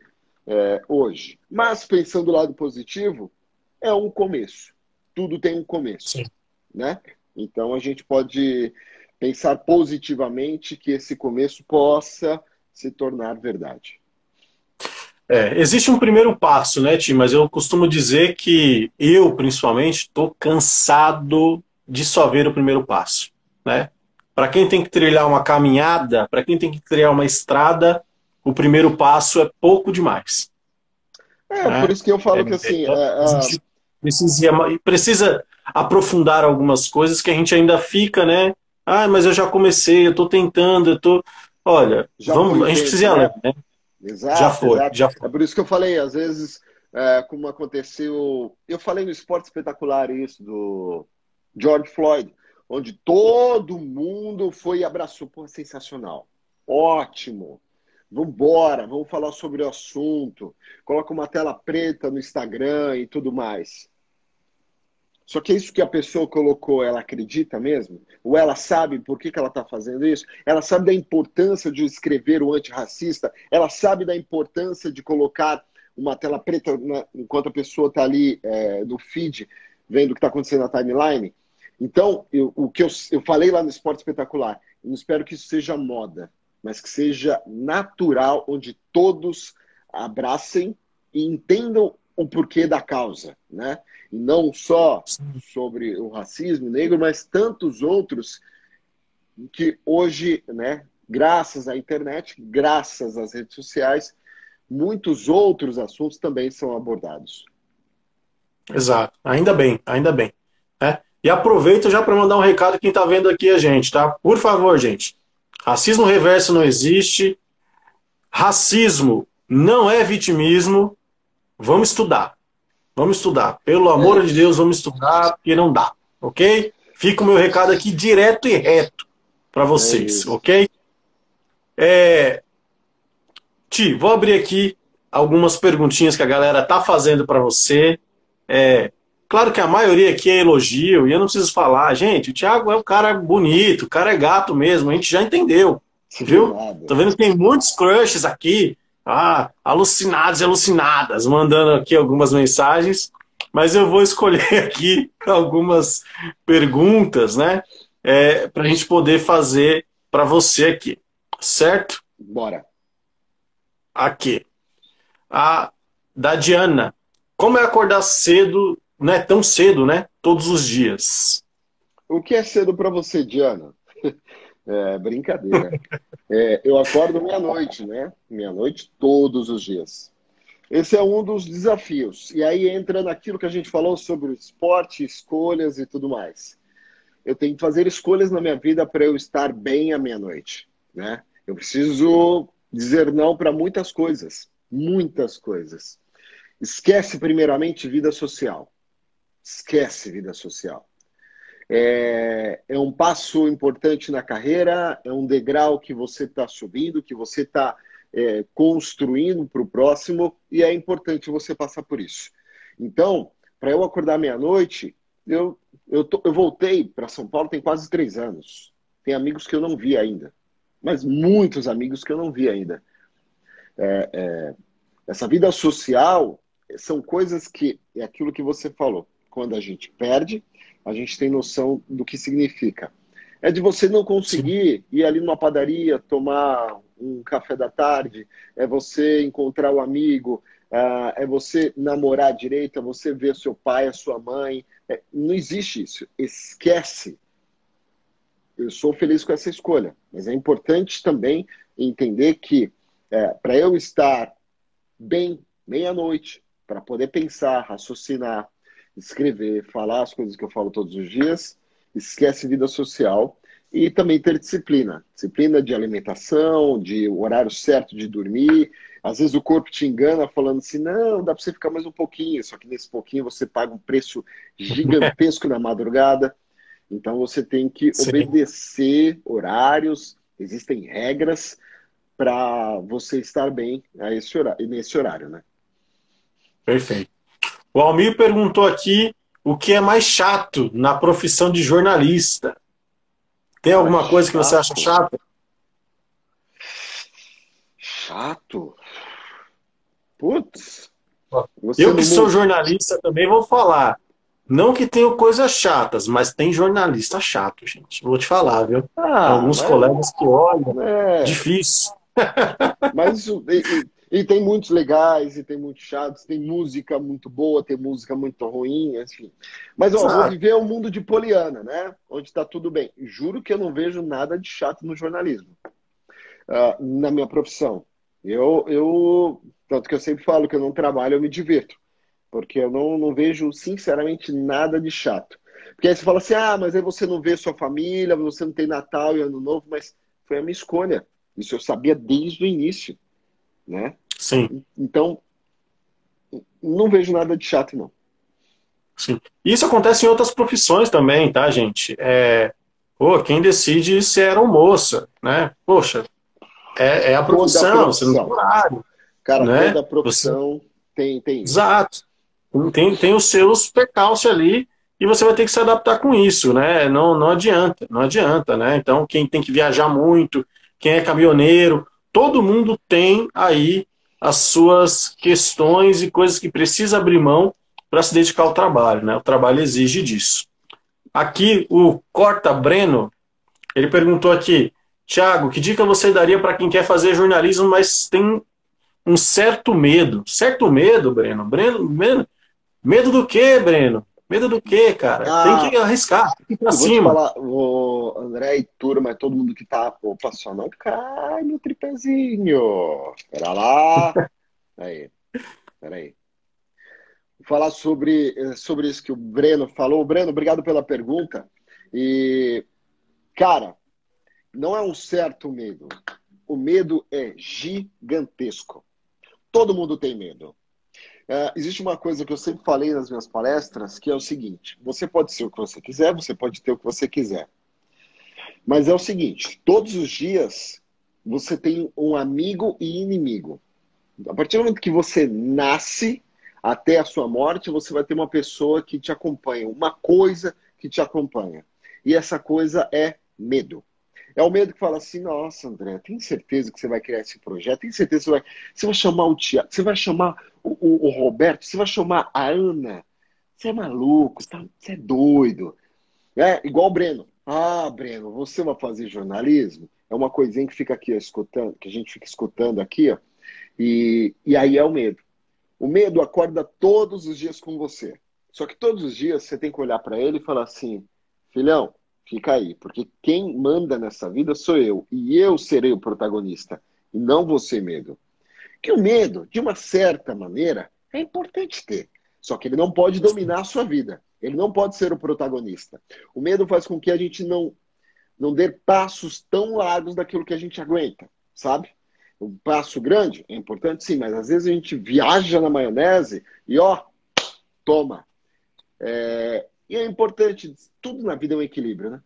é, hoje. Mas pensando do lado positivo, é um começo. Tudo tem um começo. Sim né? Então a gente pode pensar positivamente que esse começo possa se tornar verdade. É, existe um primeiro passo, né, Tim? Mas eu costumo dizer que eu, principalmente, estou cansado de só ver o primeiro passo, né? Para quem tem que trilhar uma caminhada, para quem tem que trilhar uma estrada, o primeiro passo é pouco demais. É, né? por isso que eu falo é, que assim. É, é precisa, precisa aprofundar algumas coisas que a gente ainda fica, né? Ah, mas eu já comecei, eu estou tentando, eu tô. Olha, já vamos, a gente precisa ir além, né? Exato, já foi, exato. já foi. É por isso que eu falei, às vezes, é, como aconteceu. Eu falei no esporte espetacular isso do George Floyd, onde todo mundo foi e abraçou. Pô, sensacional. Ótimo. Vambora, vamos falar sobre o assunto. Coloca uma tela preta no Instagram e tudo mais. Só que é isso que a pessoa colocou, ela acredita mesmo? Ou ela sabe por que, que ela está fazendo isso? Ela sabe da importância de escrever o antirracista? Ela sabe da importância de colocar uma tela preta na, enquanto a pessoa está ali é, no feed, vendo o que está acontecendo na timeline? Então, eu, o que eu, eu falei lá no Esporte Espetacular, eu espero que isso seja moda, mas que seja natural, onde todos abracem e entendam o porquê da causa, né? E não só sobre o racismo negro, mas tantos outros que hoje, né, graças à internet, graças às redes sociais, muitos outros assuntos também são abordados. Exato. Ainda bem, ainda bem. Né? E aproveito já para mandar um recado quem está vendo aqui a gente, tá? Por favor, gente. Racismo reverso não existe. Racismo não é vitimismo. Vamos estudar. Vamos estudar. Pelo amor é. de Deus, vamos estudar, porque não dá. Ok? Fica o meu recado aqui direto e reto para vocês, é ok? É... Ti, vou abrir aqui algumas perguntinhas que a galera tá fazendo para você. É... Claro que a maioria aqui é elogio, e eu não preciso falar. Gente, o Thiago é um cara bonito, o cara é gato mesmo, a gente já entendeu. Viu? Tô vendo que tem muitos crushes aqui. Ah, alucinados e alucinadas, mandando aqui algumas mensagens, mas eu vou escolher aqui algumas perguntas, né? É, para a gente poder fazer para você aqui, certo? Bora. Aqui. A da Diana. como é acordar cedo, não é tão cedo, né? Todos os dias. O que é cedo para você, Diana? É brincadeira. É, eu acordo meia-noite, né? Meia-noite todos os dias. Esse é um dos desafios. E aí entra naquilo que a gente falou sobre o esporte, escolhas e tudo mais. Eu tenho que fazer escolhas na minha vida para eu estar bem à meia-noite, né? Eu preciso dizer não para muitas coisas, muitas coisas. Esquece primeiramente vida social. Esquece vida social. É, é um passo importante na carreira, é um degrau que você está subindo, que você está é, construindo para o próximo, e é importante você passar por isso. Então, para eu acordar meia-noite, eu, eu, eu voltei para São Paulo tem quase três anos. Tem amigos que eu não vi ainda, mas muitos amigos que eu não vi ainda. É, é, essa vida social são coisas que é aquilo que você falou. Quando a gente perde, a gente tem noção do que significa. É de você não conseguir Sim. ir ali numa padaria, tomar um café da tarde, é você encontrar o um amigo, ah, é você namorar direito, é você ver seu pai, a sua mãe. É, não existe isso. Esquece. Eu sou feliz com essa escolha, mas é importante também entender que é, para eu estar bem meia-noite, para poder pensar, raciocinar, escrever, falar as coisas que eu falo todos os dias, esquece vida social e também ter disciplina. Disciplina de alimentação, de horário certo de dormir. Às vezes o corpo te engana falando assim, não, dá para você ficar mais um pouquinho, só que nesse pouquinho você paga um preço gigantesco na madrugada. Então você tem que Sim. obedecer horários, existem regras para você estar bem a esse horário, nesse horário, né? Perfeito. O Almir perguntou aqui o que é mais chato na profissão de jornalista. Tem alguma coisa que você acha chata? Chato? Putz. Eu que sou jornalista também vou falar. Não que tenha coisas chatas, mas tem jornalista chato, gente. Vou te falar, viu? Ah, Alguns colegas que olham, é... difícil. Mas e tem muitos legais, e tem muitos chatos, tem música muito boa, tem música muito ruim, enfim. Mas ó, vou viver um mundo de poliana, né? Onde está tudo bem. Juro que eu não vejo nada de chato no jornalismo, uh, na minha profissão. Eu, eu, tanto que eu sempre falo que eu não trabalho, eu me divirto. Porque eu não, não vejo, sinceramente, nada de chato. Porque aí você fala assim, ah, mas aí você não vê sua família, você não tem Natal e Ano Novo, mas foi a minha escolha. Isso eu sabia desde o início, né? Sim. Então, não vejo nada de chato, não. Sim. Isso acontece em outras profissões também, tá, gente? É, pô, quem decide se era ou moça, né? Poxa, é, é a profissão, você não tem horário. Cara, né? toda profissão você... tem, tem. Exato. Tem, tem os seus percalços ali e você vai ter que se adaptar com isso, né? Não, não adianta, não adianta, né? Então, quem tem que viajar muito, quem é caminhoneiro, todo mundo tem aí as suas questões e coisas que precisa abrir mão para se dedicar ao trabalho. Né? O trabalho exige disso. Aqui o Corta Breno, ele perguntou aqui, Tiago, que dica você daria para quem quer fazer jornalismo, mas tem um certo medo? Certo medo, Breno? Breno, Breno medo do quê, Breno? Medo do quê, cara? Ah, tem que arriscar, tem que ir pra cima. Falar, o André e turma, todo mundo que tá, opa, só não cai no tripézinho. Pera lá. Aí, peraí. Vou falar sobre, sobre isso que o Breno falou. Breno, obrigado pela pergunta. E, cara, não é um certo medo. O medo é gigantesco. Todo mundo tem medo. Uh, existe uma coisa que eu sempre falei nas minhas palestras, que é o seguinte: você pode ser o que você quiser, você pode ter o que você quiser. Mas é o seguinte: todos os dias você tem um amigo e inimigo. A partir do momento que você nasce até a sua morte, você vai ter uma pessoa que te acompanha, uma coisa que te acompanha. E essa coisa é medo. É o medo que fala assim, nossa, André, tem certeza que você vai criar esse projeto? Tem certeza que você vai, você vai chamar o Tiago, você vai chamar o, o, o, Roberto, você vai chamar a Ana? Você é maluco, tá, você é doido. É igual o Breno. Ah, Breno, você vai fazer jornalismo? É uma coisinha que fica aqui ó, escutando, que a gente fica escutando aqui, ó, e, e aí é o medo. O medo acorda todos os dias com você. Só que todos os dias você tem que olhar para ele e falar assim: filhão, fica aí, porque quem manda nessa vida sou eu. E eu serei o protagonista, e não você, medo. Que o medo, de uma certa maneira, é importante ter. Só que ele não pode dominar a sua vida. Ele não pode ser o protagonista. O medo faz com que a gente não, não dê passos tão largos daquilo que a gente aguenta, sabe? Um passo grande é importante, sim, mas às vezes a gente viaja na maionese e ó, toma. É, e é importante, tudo na vida é um equilíbrio, né?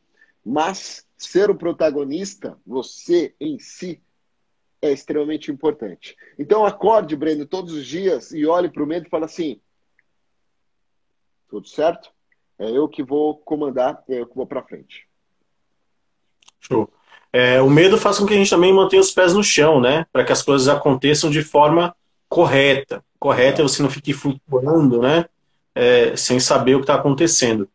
Mas ser o protagonista, você em si, é extremamente importante. Então acorde, Breno, todos os dias e olhe para o medo e fale assim: tudo certo? É eu que vou comandar, é eu que vou para frente. Show. É, o medo faz com que a gente também mantenha os pés no chão, né? Para que as coisas aconteçam de forma correta. Correta é você não fique flutuando, né? É, sem saber o que está acontecendo.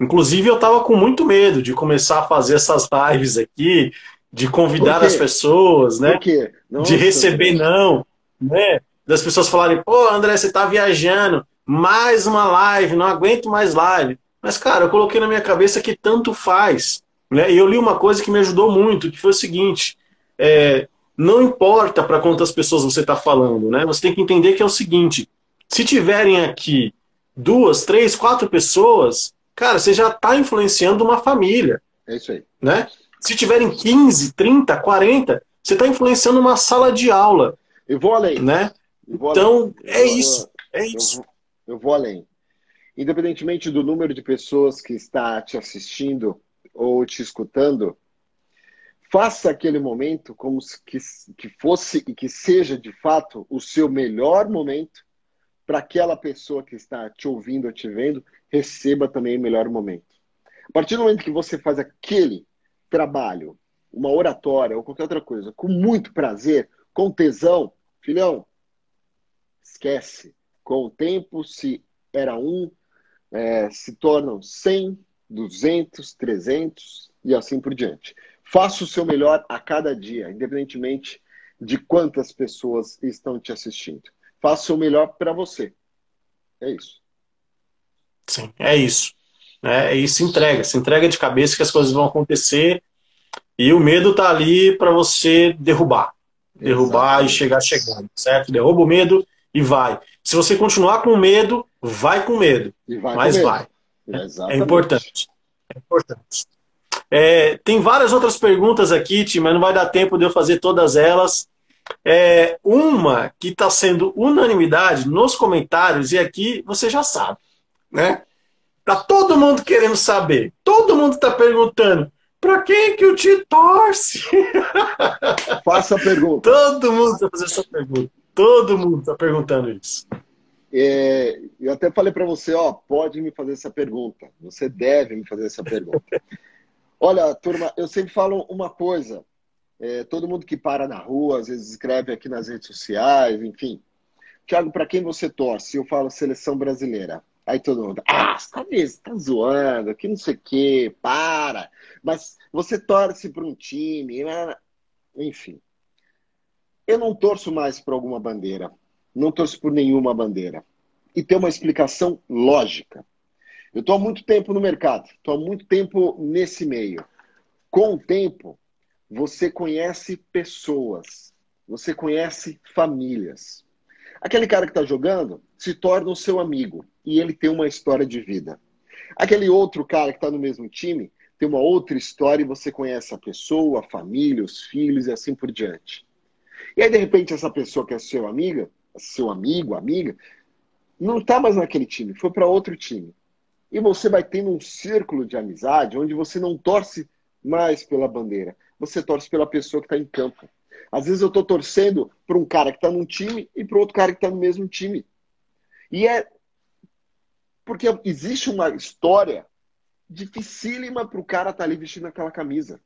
Inclusive, eu estava com muito medo de começar a fazer essas lives aqui, de convidar as pessoas, né? de receber não, né? Das pessoas falarem, pô, André, você está viajando, mais uma live, não aguento mais live. Mas, cara, eu coloquei na minha cabeça que tanto faz. Né? E eu li uma coisa que me ajudou muito, que foi o seguinte: é, não importa para quantas pessoas você está falando, né? Você tem que entender que é o seguinte: se tiverem aqui duas, três, quatro pessoas, cara, você já está influenciando uma família. É isso aí. Né? Se tiverem 15, 30, 40, você está influenciando uma sala de aula. Eu vou além. Né? Vou então, além. é isso. É isso. Eu vou, eu vou além. Independentemente do número de pessoas que está te assistindo, ou te escutando, faça aquele momento como que, que fosse e que seja de fato o seu melhor momento para aquela pessoa que está te ouvindo ou te vendo receba também o melhor momento. A partir do momento que você faz aquele trabalho, uma oratória ou qualquer outra coisa, com muito prazer, com tesão, filhão, esquece. Com o tempo, se era um, é, se tornam cem, 200, 300 e assim por diante. Faça o seu melhor a cada dia, independentemente de quantas pessoas estão te assistindo. Faça o melhor para você. É isso. Sim, é isso. É, e se entrega, se entrega de cabeça que as coisas vão acontecer e o medo tá ali para você derrubar. Derrubar Exatamente. e chegar chegando, certo? Derruba o medo e vai. Se você continuar com medo, vai com medo. Vai mas com medo. vai. É importante. É importante. É, tem várias outras perguntas aqui, Tim, mas não vai dar tempo de eu fazer todas elas. É, uma que está sendo unanimidade nos comentários, e aqui você já sabe, né? Tá todo mundo querendo saber. Todo mundo está perguntando. Para quem que o Ti torce? Faça a pergunta. Todo mundo está fazendo essa pergunta. Todo mundo está perguntando isso. É, eu até falei para você, ó, pode me fazer essa pergunta. Você deve me fazer essa pergunta. Olha, turma, eu sempre falo uma coisa. É, todo mundo que para na rua, às vezes escreve aqui nas redes sociais, enfim. Tiago, para quem você torce? Eu falo seleção brasileira. Aí todo mundo, ah, você tá, você tá zoando, que não sei o quê, para. Mas você torce para um time, né? enfim. Eu não torço mais para alguma bandeira não torço por nenhuma bandeira. E tem uma explicação lógica. Eu estou há muito tempo no mercado, estou há muito tempo nesse meio. Com o tempo, você conhece pessoas, você conhece famílias. Aquele cara que está jogando se torna o seu amigo e ele tem uma história de vida. Aquele outro cara que está no mesmo time tem uma outra história e você conhece a pessoa, a família, os filhos e assim por diante. E aí, de repente, essa pessoa que é seu amiga seu amigo, amiga, não está mais naquele time, foi para outro time. E você vai tendo um círculo de amizade onde você não torce mais pela bandeira, você torce pela pessoa que está em campo. Às vezes eu estou torcendo para um cara que está num time e para outro cara que está no mesmo time. E é porque existe uma história dificílima para o cara estar tá ali vestindo aquela camisa.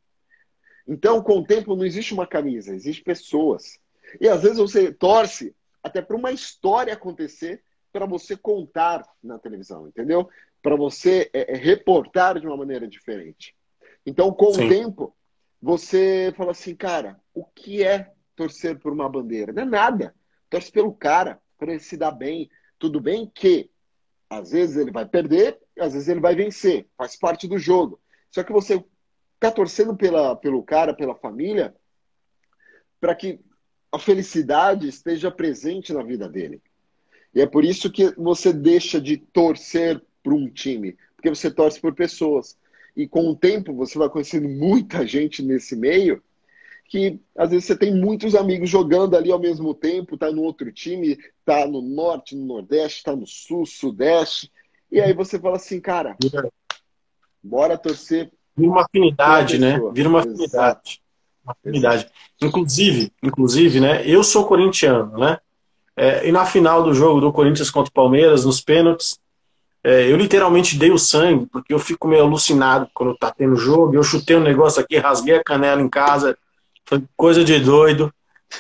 Então, com o tempo, não existe uma camisa, existe pessoas. E às vezes você torce até para uma história acontecer para você contar na televisão, entendeu? Para você é, é, reportar de uma maneira diferente. Então, com Sim. o tempo, você fala assim, cara, o que é torcer por uma bandeira? Não é nada. Torce pelo cara, para ele se dar bem. Tudo bem que às vezes ele vai perder, às vezes ele vai vencer, faz parte do jogo. Só que você tá torcendo pela, pelo cara, pela família, para que a felicidade esteja presente na vida dele. E é por isso que você deixa de torcer para um time, porque você torce por pessoas. E com o tempo você vai conhecendo muita gente nesse meio que às vezes você tem muitos amigos jogando ali ao mesmo tempo, tá no outro time, tá no norte, no nordeste, tá no sul, sudeste. E aí você fala assim, cara, bora torcer. Vira uma afinidade, né? Vira uma afinidade. Uma afinidade. Inclusive, inclusive, né? Eu sou corintiano, né? É, e na final do jogo do Corinthians contra o Palmeiras, nos pênaltis, é, eu literalmente dei o sangue, porque eu fico meio alucinado quando tá tendo jogo. Eu chutei um negócio aqui, rasguei a canela em casa, foi coisa de doido.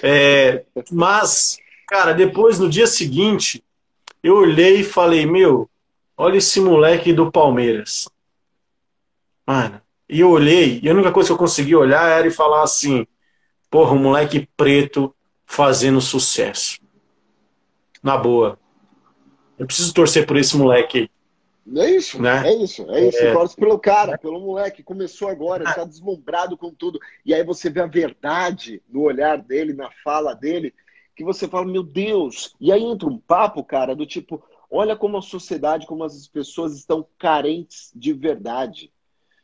É, mas, cara, depois, no dia seguinte, eu olhei e falei: Meu, olha esse moleque do Palmeiras. Mano, e eu olhei, e a única coisa que eu consegui olhar era e falar assim: Porra, um moleque preto fazendo sucesso na boa. Eu preciso torcer por esse moleque. É isso, né? é isso, é isso. É... Torce pelo cara, pelo moleque. Começou agora, está deslumbrado com tudo. E aí você vê a verdade no olhar dele, na fala dele, que você fala, meu Deus. E aí entra um papo, cara, do tipo, olha como a sociedade, como as pessoas estão carentes de verdade.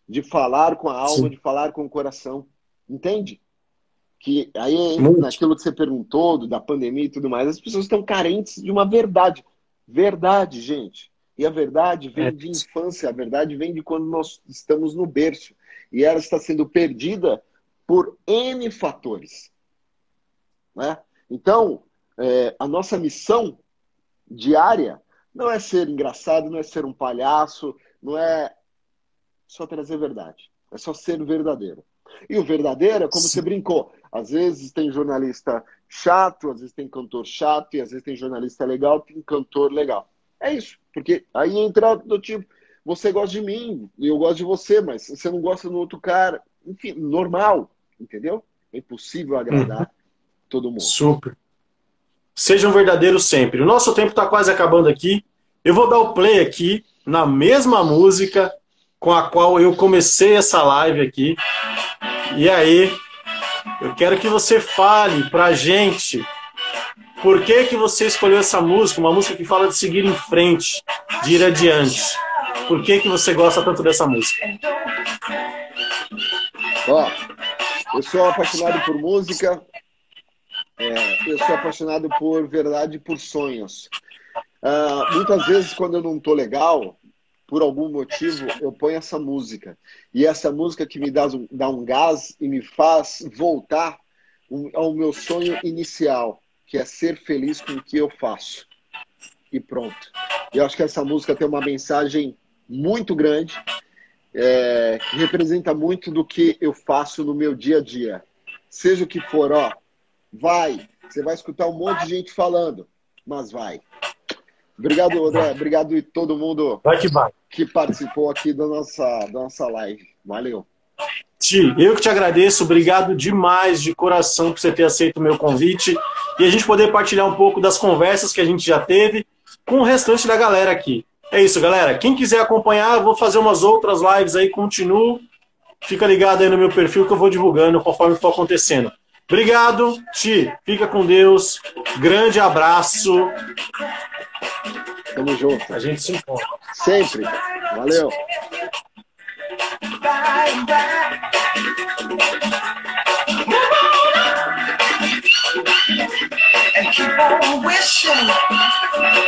De falar com a alma, Sim. de falar com o coração. Entende? que aí Muito. naquilo que você perguntou da pandemia e tudo mais, as pessoas estão carentes de uma verdade. Verdade, gente. E a verdade vem é. de infância, a verdade vem de quando nós estamos no berço. E ela está sendo perdida por N fatores. Né? Então, é, a nossa missão diária não é ser engraçado, não é ser um palhaço, não é só trazer verdade. É só ser verdadeiro. E o verdadeiro é como Sim. você brincou. Às vezes tem jornalista chato, às vezes tem cantor chato, e às vezes tem jornalista legal, tem cantor legal. É isso. Porque aí entra do tipo, você gosta de mim, eu gosto de você, mas você não gosta do outro cara. Enfim, normal, entendeu? É impossível agradar uhum. todo mundo. Super. Sejam verdadeiros sempre. O nosso tempo está quase acabando aqui. Eu vou dar o play aqui na mesma música com a qual eu comecei essa live aqui. E aí, eu quero que você fale pra gente por que, que você escolheu essa música, uma música que fala de seguir em frente, de ir adiante. Por que, que você gosta tanto dessa música? Ó, eu sou apaixonado por música, é, eu sou apaixonado por verdade e por sonhos. Uh, muitas vezes, quando eu não tô legal, por algum motivo, eu ponho essa música. E essa música que me dá dá um gás e me faz voltar ao meu sonho inicial, que é ser feliz com o que eu faço. E pronto. Eu acho que essa música tem uma mensagem muito grande, é, que representa muito do que eu faço no meu dia a dia. Seja o que for, ó, vai. Você vai escutar um monte de gente falando, mas vai. Obrigado, André. Obrigado e todo mundo vai que, vai. que participou aqui da nossa, da nossa live. Valeu. Ti, eu que te agradeço. Obrigado demais, de coração, por você ter aceito o meu convite e a gente poder partilhar um pouco das conversas que a gente já teve com o restante da galera aqui. É isso, galera. Quem quiser acompanhar, vou fazer umas outras lives aí, continuo. Fica ligado aí no meu perfil que eu vou divulgando conforme for acontecendo. Obrigado, Ti. Fica com Deus. Grande abraço. Tamo junto. A gente se encontra. Sempre. Valeu. Keep on wishing